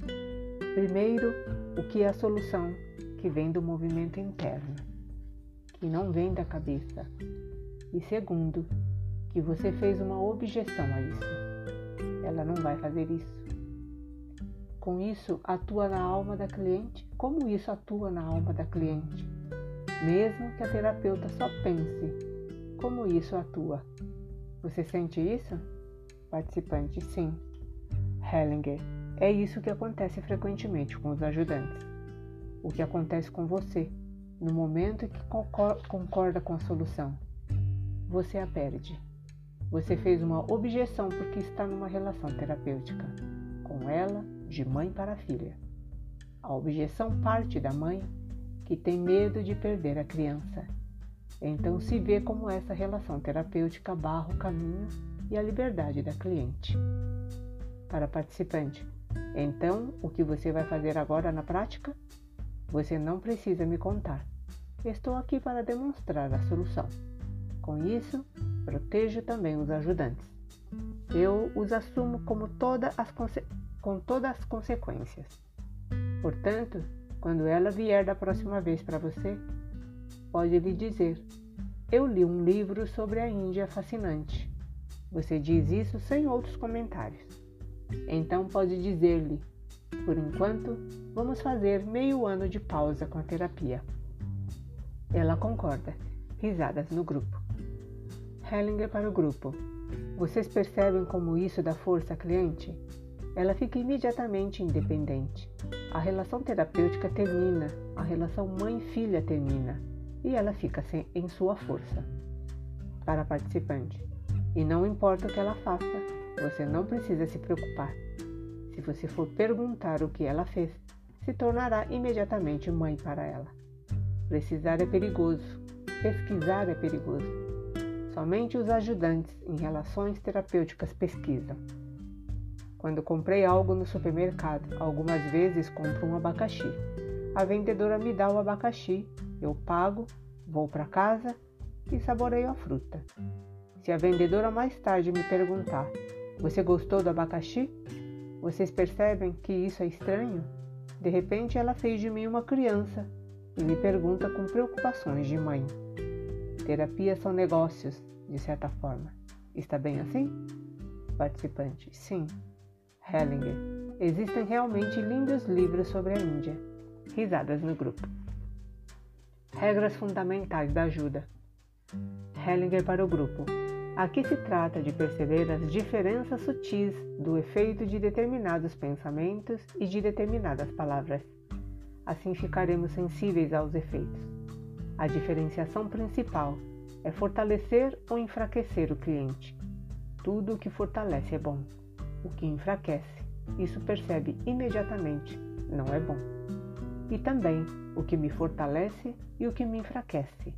A: Primeiro, o que é a solução que vem do movimento interno, que não vem da cabeça. E segundo, que você fez uma objeção a isso. Ela não vai fazer isso. Com isso, atua na alma da cliente. Como isso atua na alma da cliente? Mesmo que a terapeuta só pense, como isso atua? Você sente isso? Participante, sim. Hellinger, é isso que acontece frequentemente com os ajudantes o que acontece com você no momento que concorda com a solução. Você a perde. Você fez uma objeção porque está numa relação terapêutica com ela, de mãe para filha. A objeção parte da mãe que tem medo de perder a criança. Então se vê como essa relação terapêutica barra o caminho e a liberdade da cliente. Para participante, então o que você vai fazer agora na prática? Você não precisa me contar. Estou aqui para demonstrar a solução. Com isso, protejo também os ajudantes. Eu os assumo como toda as com todas as consequências. Portanto, quando ela vier da próxima vez para você, pode lhe dizer: Eu li um livro sobre a Índia fascinante. Você diz isso sem outros comentários. Então pode dizer-lhe: por enquanto, vamos fazer meio ano de pausa com a terapia. Ela concorda. Risadas no grupo. Hellinger para o grupo. Vocês percebem como isso dá força à cliente? Ela fica imediatamente independente. A relação terapêutica termina, a relação mãe-filha termina e ela fica sem, em sua força. Para a participante. E não importa o que ela faça, você não precisa se preocupar. Se você for perguntar o que ela fez, se tornará imediatamente mãe para ela. Precisar é perigoso, pesquisar é perigoso. Somente os ajudantes em relações terapêuticas pesquisam. Quando comprei algo no supermercado, algumas vezes compro um abacaxi. A vendedora me dá o abacaxi, eu pago, vou para casa e saboreio a fruta. Se a vendedora mais tarde me perguntar: Você gostou do abacaxi? Vocês percebem que isso é estranho? De repente ela fez de mim uma criança e me pergunta com preocupações de mãe. Terapias são negócios, de certa forma. Está bem assim? Participante: Sim. Hellinger. Existem realmente lindos livros sobre a Índia. Risadas no grupo. Regras fundamentais da ajuda. Hellinger para o grupo. Aqui se trata de perceber as diferenças sutis do efeito de determinados pensamentos e de determinadas palavras. Assim ficaremos sensíveis aos efeitos. A diferenciação principal é fortalecer ou enfraquecer o cliente. Tudo o que fortalece é bom. O que enfraquece, isso percebe imediatamente, não é bom. E também o que me fortalece e o que me enfraquece.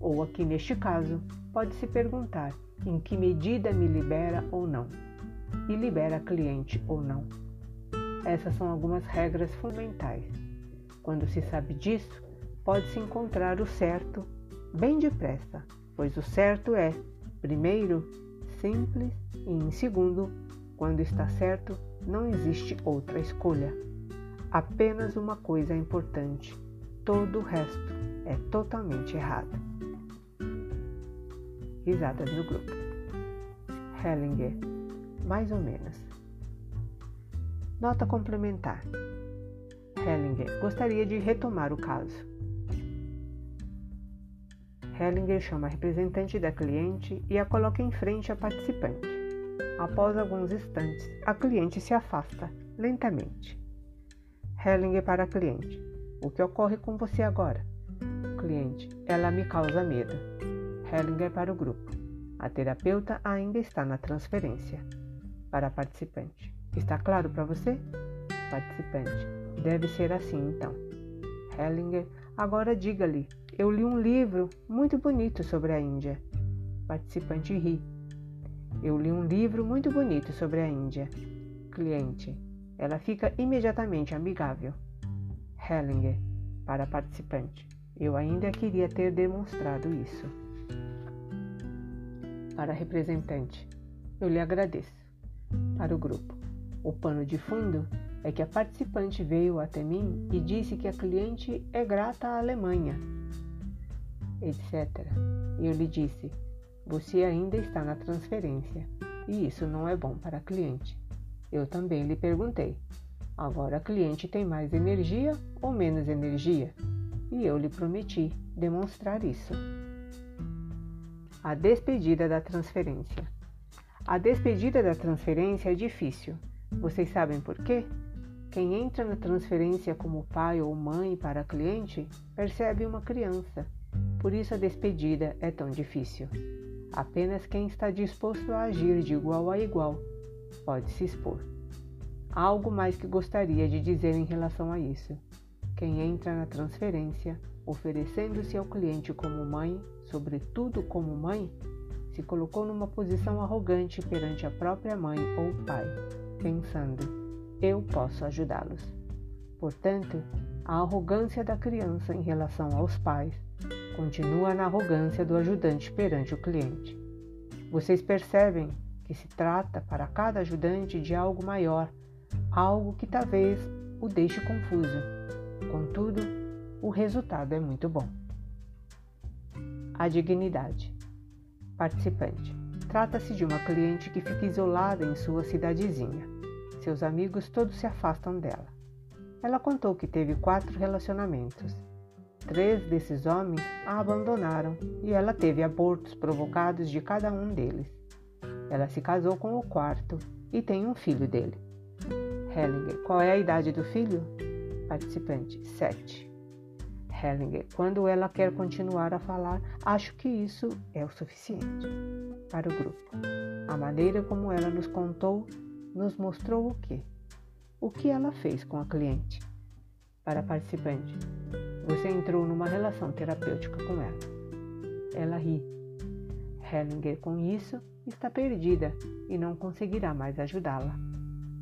A: Ou aqui neste caso, pode se perguntar em que medida me libera ou não, e libera cliente ou não. Essas são algumas regras fundamentais. Quando se sabe disso, pode-se encontrar o certo bem depressa, pois o certo é, primeiro, simples e, em segundo, quando está certo, não existe outra escolha. Apenas uma coisa é importante: todo o resto é totalmente errado risadas no grupo. Hellinger, mais ou menos. Nota complementar. Hellinger gostaria de retomar o caso. Hellinger chama a representante da cliente e a coloca em frente à participante. Após alguns instantes, a cliente se afasta lentamente. Hellinger para a cliente: O que ocorre com você agora? Cliente: Ela me causa medo. Hellinger para o grupo: A terapeuta ainda está na transferência. Para a participante: Está claro para você? Participante: Deve ser assim então. Hellinger: Agora diga-lhe eu li um livro muito bonito sobre a Índia. Participante ri. Eu li um livro muito bonito sobre a Índia. Cliente. Ela fica imediatamente amigável. Hellinger. Para participante. Eu ainda queria ter demonstrado isso. Para representante. Eu lhe agradeço. Para o grupo. O pano de fundo é que a participante veio até mim e disse que a cliente é grata à Alemanha etc. Eu lhe disse: Você ainda está na transferência e isso não é bom para a cliente. Eu também lhe perguntei: Agora a cliente tem mais energia ou menos energia? E eu lhe prometi demonstrar isso. A despedida da transferência. A despedida da transferência é difícil. Vocês sabem por quê? Quem entra na transferência como pai ou mãe para cliente percebe uma criança por isso a despedida é tão difícil. Apenas quem está disposto a agir de igual a igual pode se expor. Há algo mais que gostaria de dizer em relação a isso. Quem entra na transferência, oferecendo-se ao cliente como mãe, sobretudo como mãe, se colocou numa posição arrogante perante a própria mãe ou pai, pensando: eu posso ajudá-los. Portanto, a arrogância da criança em relação aos pais continua na arrogância do ajudante perante o cliente. Vocês percebem que se trata para cada ajudante de algo maior, algo que talvez o deixe confuso. Contudo, o resultado é muito bom. A dignidade. Participante. Trata-se de uma cliente que fica isolada em sua cidadezinha. Seus amigos todos se afastam dela. Ela contou que teve quatro relacionamentos Três desses homens a abandonaram e ela teve abortos provocados de cada um deles. Ela se casou com o quarto e tem um filho dele. Hellinger, qual é a idade do filho? Participante, sete. Hellinger, quando ela quer continuar a falar, acho que isso é o suficiente. Para o grupo, a maneira como ela nos contou nos mostrou o que? O que ela fez com a cliente? Para a participante, você entrou numa relação terapêutica com ela. Ela ri. Hellinger, com isso, está perdida e não conseguirá mais ajudá-la.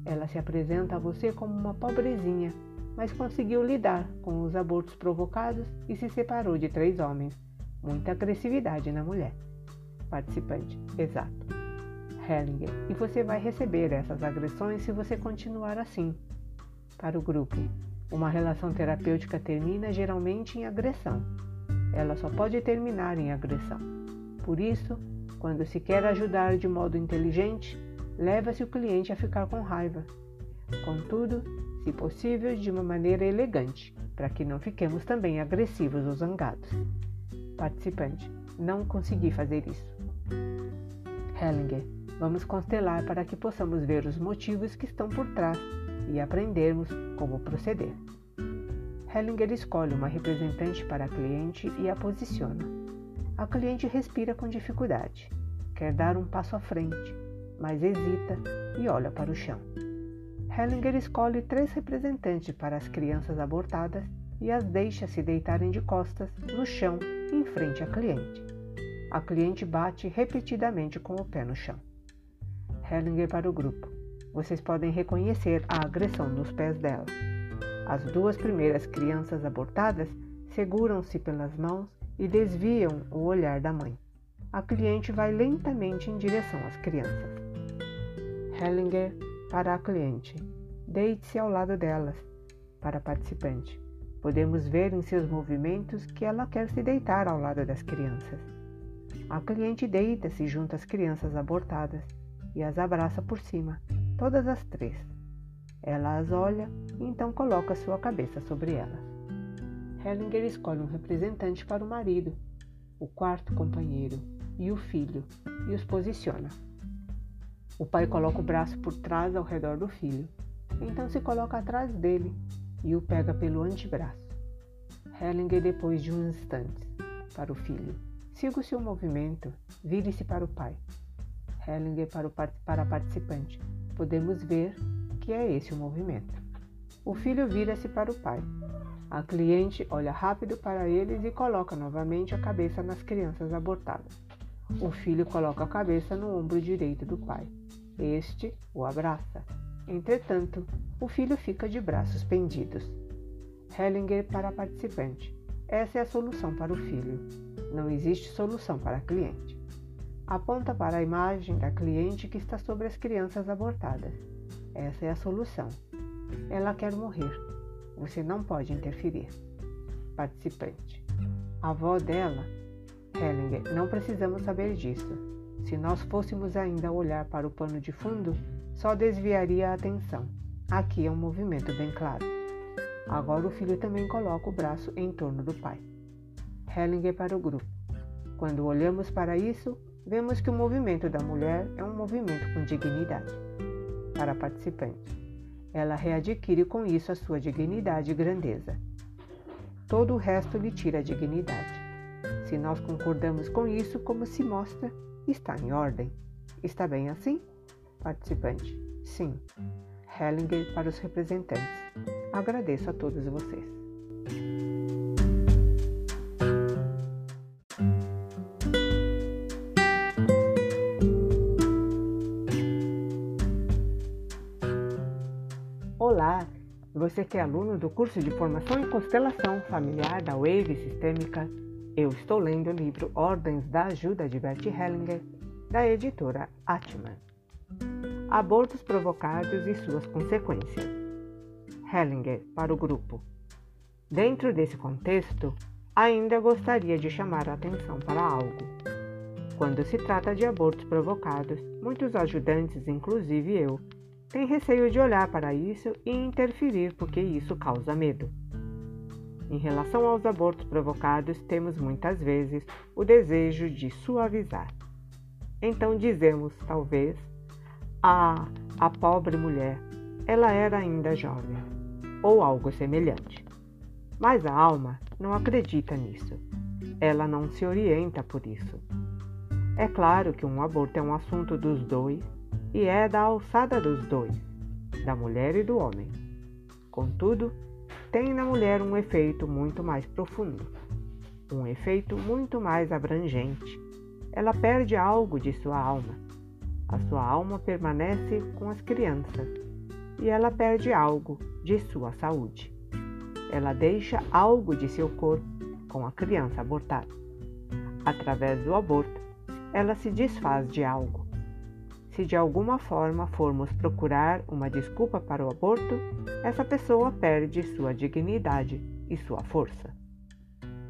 A: Ela se apresenta a você como uma pobrezinha, mas conseguiu lidar com os abortos provocados e se separou de três homens. Muita agressividade na mulher. Participante: Exato. Hellinger, e você vai receber essas agressões se você continuar assim. Para o grupo: uma relação terapêutica termina geralmente em agressão. Ela só pode terminar em agressão. Por isso, quando se quer ajudar de modo inteligente, leva-se o cliente a ficar com raiva. Contudo, se possível, de uma maneira elegante, para que não fiquemos também agressivos ou zangados. Participante: Não consegui fazer isso. Hellinger: Vamos constelar para que possamos ver os motivos que estão por trás e aprendermos como proceder. Hellinger escolhe uma representante para a cliente e a posiciona. A cliente respira com dificuldade, quer dar um passo à frente, mas hesita e olha para o chão. Hellinger escolhe três representantes para as crianças abortadas e as deixa se deitarem de costas no chão em frente à cliente. A cliente bate repetidamente com o pé no chão. Hellinger para o grupo. Vocês podem reconhecer a agressão nos pés dela. As duas primeiras crianças abortadas seguram-se pelas mãos e desviam o olhar da mãe. A cliente vai lentamente em direção às crianças. Hellinger para a cliente. Deite-se ao lado delas. Para a participante. Podemos ver em seus movimentos que ela quer se deitar ao lado das crianças. A cliente deita-se junto às crianças abortadas e as abraça por cima, todas as três. Ela as olha e então coloca sua cabeça sobre elas. Hellinger escolhe um representante para o marido. o quarto companheiro e o filho e os posiciona. O pai coloca o braço por trás ao redor do filho, então se coloca atrás dele e o pega pelo antebraço. Hellinger, depois de uns instantes, para o filho. Siga o seu movimento, vire-se para o pai. Hellinger para, o, para a participante. Podemos ver que é esse o movimento. O filho vira-se para o pai. A cliente olha rápido para eles e coloca novamente a cabeça nas crianças abortadas. O filho coloca a cabeça no ombro direito do pai. Este o abraça. Entretanto, o filho fica de braços pendidos. Hellinger para a participante. Essa é a solução para o filho. Não existe solução para a cliente. Aponta para a imagem da cliente que está sobre as crianças abortadas. Essa é a solução. Ela quer morrer. Você não pode interferir. Participante. A avó dela Hellinger, não precisamos saber disso. Se nós fôssemos ainda olhar para o pano de fundo, só desviaria a atenção. Aqui é um movimento bem claro. Agora o filho também coloca o braço em torno do pai. Hellinger para o grupo. Quando olhamos para isso, vemos que o movimento da mulher é um movimento com dignidade. Para a participante, ela readquire com isso a sua dignidade e grandeza. Todo o resto lhe tira a dignidade. Se nós concordamos com isso, como se mostra, está em ordem. Está bem assim? Participante: Sim. Hellinger para os representantes. Agradeço a todos vocês. Olá, você que é aluno do curso de Formação em Constelação Familiar da Wave Sistêmica eu estou lendo o livro Ordens da Ajuda de Bert Hellinger, da editora Atman. Abortos provocados e suas consequências. Hellinger para o grupo. Dentro desse contexto, ainda gostaria de chamar a atenção para algo. Quando se trata de abortos provocados, muitos ajudantes, inclusive eu, têm receio de olhar para isso e interferir porque isso causa medo. Em relação aos abortos provocados, temos muitas vezes o desejo de suavizar. Então dizemos, talvez, ah, a pobre mulher, ela era ainda jovem, ou algo semelhante. Mas a alma não acredita nisso. Ela não se orienta por isso. É claro que um aborto é um assunto dos dois e é da alçada dos dois, da mulher e do homem. Contudo, tem na mulher um efeito muito mais profundo, um efeito muito mais abrangente. Ela perde algo de sua alma. A sua alma permanece com as crianças e ela perde algo de sua saúde. Ela deixa algo de seu corpo com a criança abortada. Através do aborto, ela se desfaz de algo. Se de alguma forma formos procurar uma desculpa para o aborto, essa pessoa perde sua dignidade e sua força.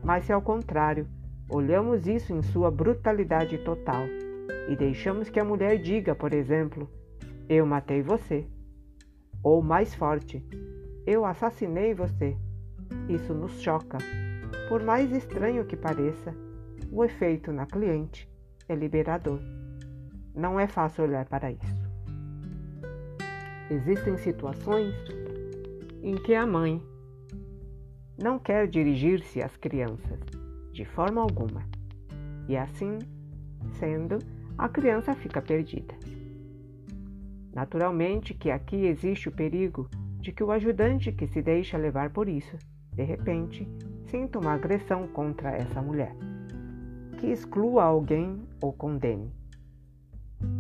A: Mas se ao contrário, olhamos isso em sua brutalidade total e deixamos que a mulher diga, por exemplo, eu matei você, ou mais forte, eu assassinei você, isso nos choca. Por mais estranho que pareça, o efeito na cliente é liberador. Não é fácil olhar para isso. Existem situações em que a mãe não quer dirigir-se às crianças de forma alguma, e assim sendo, a criança fica perdida. Naturalmente que aqui existe o perigo de que o ajudante que se deixa levar por isso, de repente, sinta uma agressão contra essa mulher, que exclua alguém ou condene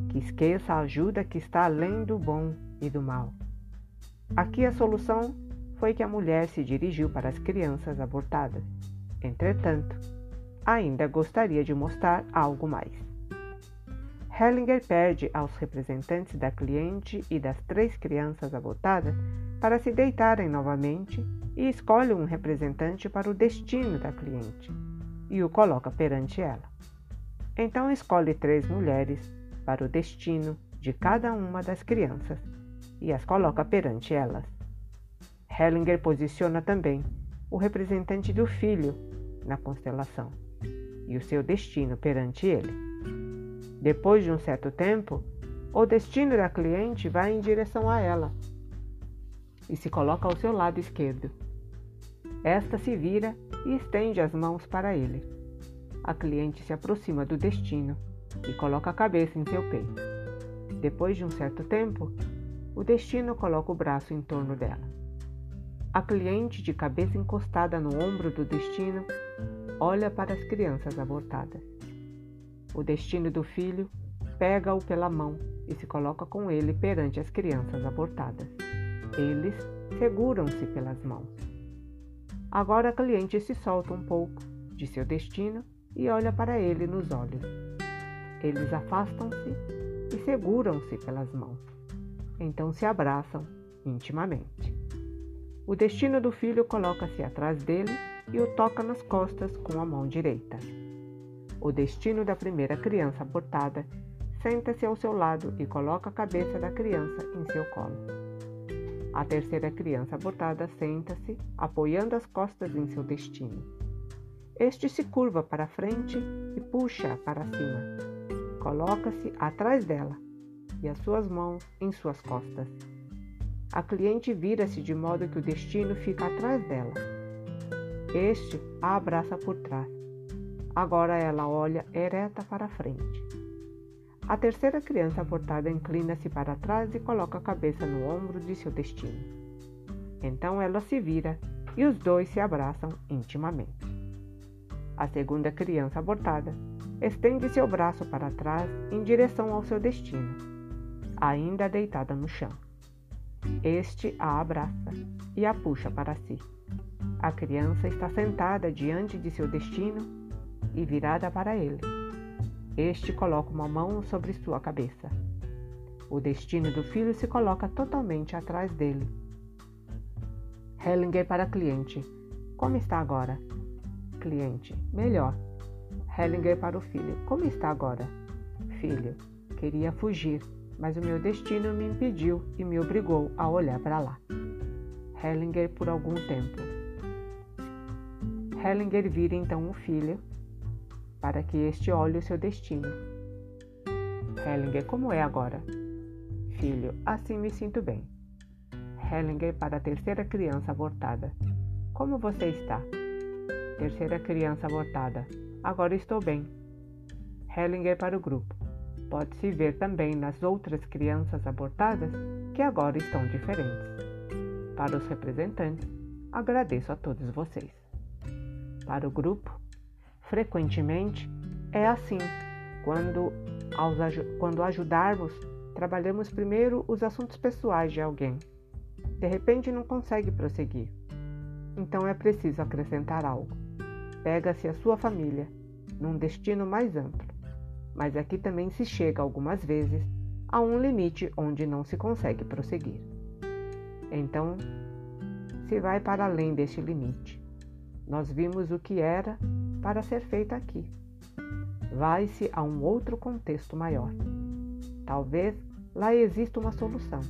A: que esqueça a ajuda que está além do bom e do mal. Aqui a solução foi que a mulher se dirigiu para as crianças abortadas. Entretanto, ainda gostaria de mostrar algo mais. Hellinger pede aos representantes da cliente e das três crianças abortadas para se deitarem novamente e escolhe um representante para o destino da cliente e o coloca perante ela. Então escolhe três mulheres para o destino de cada uma das crianças e as coloca perante elas. Hellinger posiciona também o representante do filho na constelação. e o seu destino perante ele. Depois de um certo tempo, o destino da cliente vai em direção a ela e se coloca ao seu lado esquerdo. Esta se vira e estende as mãos para ele. A cliente se aproxima do destino e coloca a cabeça em seu peito. Depois de um certo tempo, o destino coloca o braço em torno dela. A cliente, de cabeça encostada no ombro do destino, olha para as crianças abortadas. O destino do filho pega-o pela mão e se coloca com ele perante as crianças abortadas. Eles seguram-se pelas mãos. Agora a cliente se solta um pouco de seu destino e olha para ele nos olhos. Eles afastam-se e seguram-se pelas mãos. Então se abraçam intimamente. O destino do filho coloca-se atrás dele e o toca nas costas com a mão direita. O destino da primeira criança abortada senta-se ao seu lado e coloca a cabeça da criança em seu colo. A terceira criança abortada senta-se, apoiando as costas em seu destino. Este se curva para frente e puxa para cima coloca-se atrás dela e as suas mãos em suas costas. A cliente vira-se de modo que o destino fica atrás dela. Este a abraça por trás. Agora ela olha ereta para frente. A terceira criança abortada inclina-se para trás e coloca a cabeça no ombro de seu destino. Então ela se vira e os dois se abraçam intimamente. A segunda criança abortada estende seu braço para trás em direção ao seu destino, ainda deitada no chão. Este a abraça e a puxa para si. A criança está sentada diante de seu destino e virada para ele. Este coloca uma mão sobre sua cabeça. O destino do filho se coloca totalmente atrás dele. Hellinger para cliente. Como está agora? Cliente. Melhor. Hellinger para o filho: Como está agora? Filho: Queria fugir, mas o meu destino me impediu e me obrigou a olhar para lá. Hellinger por algum tempo. Hellinger vira então o filho para que este olhe o seu destino. Hellinger, como é agora? Filho, assim me sinto bem. Hellinger para a terceira criança abortada. Como você está? Terceira criança abortada. Agora estou bem. Hellinger para o grupo. Pode-se ver também nas outras crianças abortadas que agora estão diferentes. Para os representantes, agradeço a todos vocês. Para o grupo, frequentemente é assim. Quando, aos, quando ajudarmos, trabalhamos primeiro os assuntos pessoais de alguém. De repente não consegue prosseguir. Então é preciso acrescentar algo pega-se a sua família, num destino mais amplo. Mas aqui também se chega algumas vezes a um limite onde não se consegue prosseguir. Então, se vai para além deste limite. Nós vimos o que era para ser feito aqui. Vai-se a um outro contexto maior. Talvez lá exista uma solução.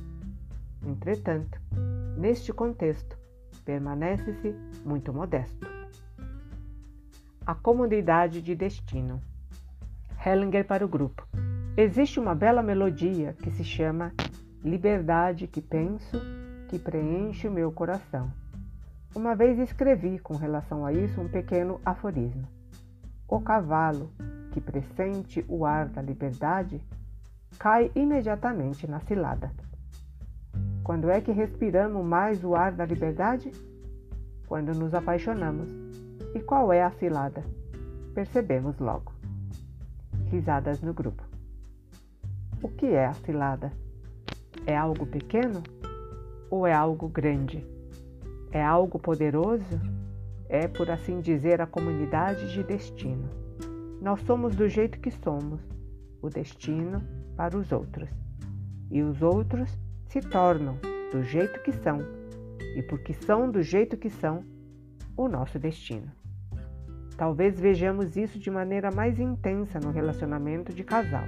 A: Entretanto, neste contexto, permanece-se muito modesto a comodidade de destino. Hellinger para o grupo. Existe uma bela melodia que se chama Liberdade que penso, que preenche o meu coração. Uma vez escrevi com relação a isso um pequeno aforismo. O cavalo que pressente o ar da liberdade cai imediatamente na cilada. Quando é que respiramos mais o ar da liberdade? Quando nos apaixonamos e qual é a cilada? Percebemos logo. Risadas no grupo. O que é a cilada? É algo pequeno ou é algo grande? É algo poderoso? É, por assim dizer, a comunidade de destino. Nós somos do jeito que somos, o destino para os outros. E os outros se tornam do jeito que são, e porque são do jeito que são, o nosso destino. Talvez vejamos isso de maneira mais intensa no relacionamento de casal,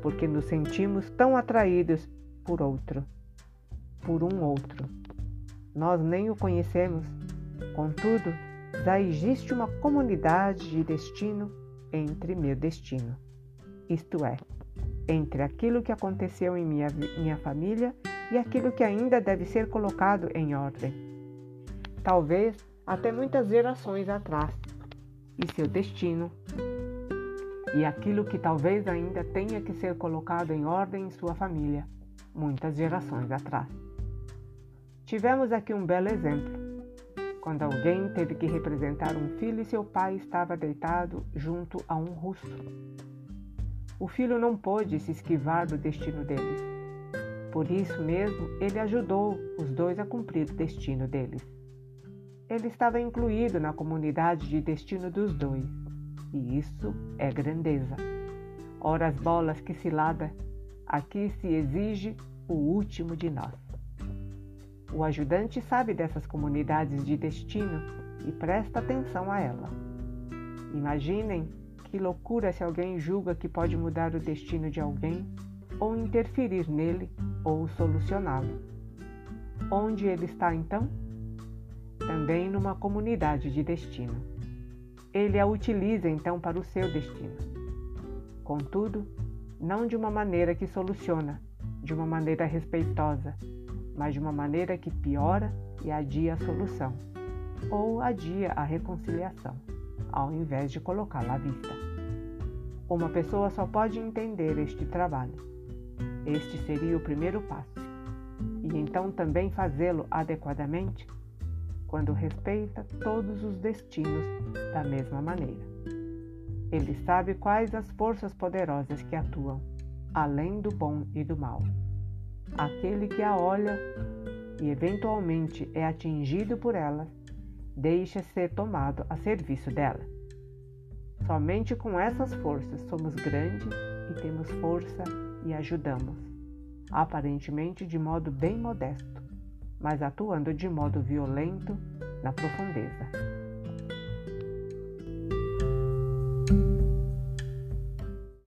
A: porque nos sentimos tão atraídos por outro, por um outro. Nós nem o conhecemos, contudo, já existe uma comunidade de destino entre meu destino, isto é, entre aquilo que aconteceu em minha, minha família e aquilo que ainda deve ser colocado em ordem. Talvez até muitas gerações atrás, e seu destino, e aquilo que talvez ainda tenha que ser colocado em ordem em sua família, muitas gerações atrás. Tivemos aqui um belo exemplo. Quando alguém teve que representar um filho e seu pai estava deitado junto a um russo. O filho não pôde se esquivar do destino deles. Por isso mesmo, ele ajudou os dois a cumprir o destino deles. Ele estava incluído na comunidade de destino dos dois, e isso é grandeza. Ora, as bolas que cilada, aqui se exige o último de nós. O ajudante sabe dessas comunidades de destino e presta atenção a ela. Imaginem que loucura se alguém julga que pode mudar o destino de alguém ou interferir nele ou solucioná-lo. Onde ele está então? Também numa comunidade de destino. Ele a utiliza então para o seu destino. Contudo, não de uma maneira que soluciona, de uma maneira respeitosa, mas de uma maneira que piora e adia a solução, ou adia a reconciliação, ao invés de colocá-la à vista. Uma pessoa só pode entender este trabalho. Este seria o primeiro passo. E então também fazê-lo adequadamente quando respeita todos os destinos da mesma maneira. Ele sabe quais as forças poderosas que atuam, além do bom e do mal aquele que a olha e eventualmente é atingido por ela, deixa ser tomado a serviço dela. Somente com essas forças somos grandes e temos força e ajudamos, aparentemente de modo bem modesto, mas atuando de modo violento na profundeza.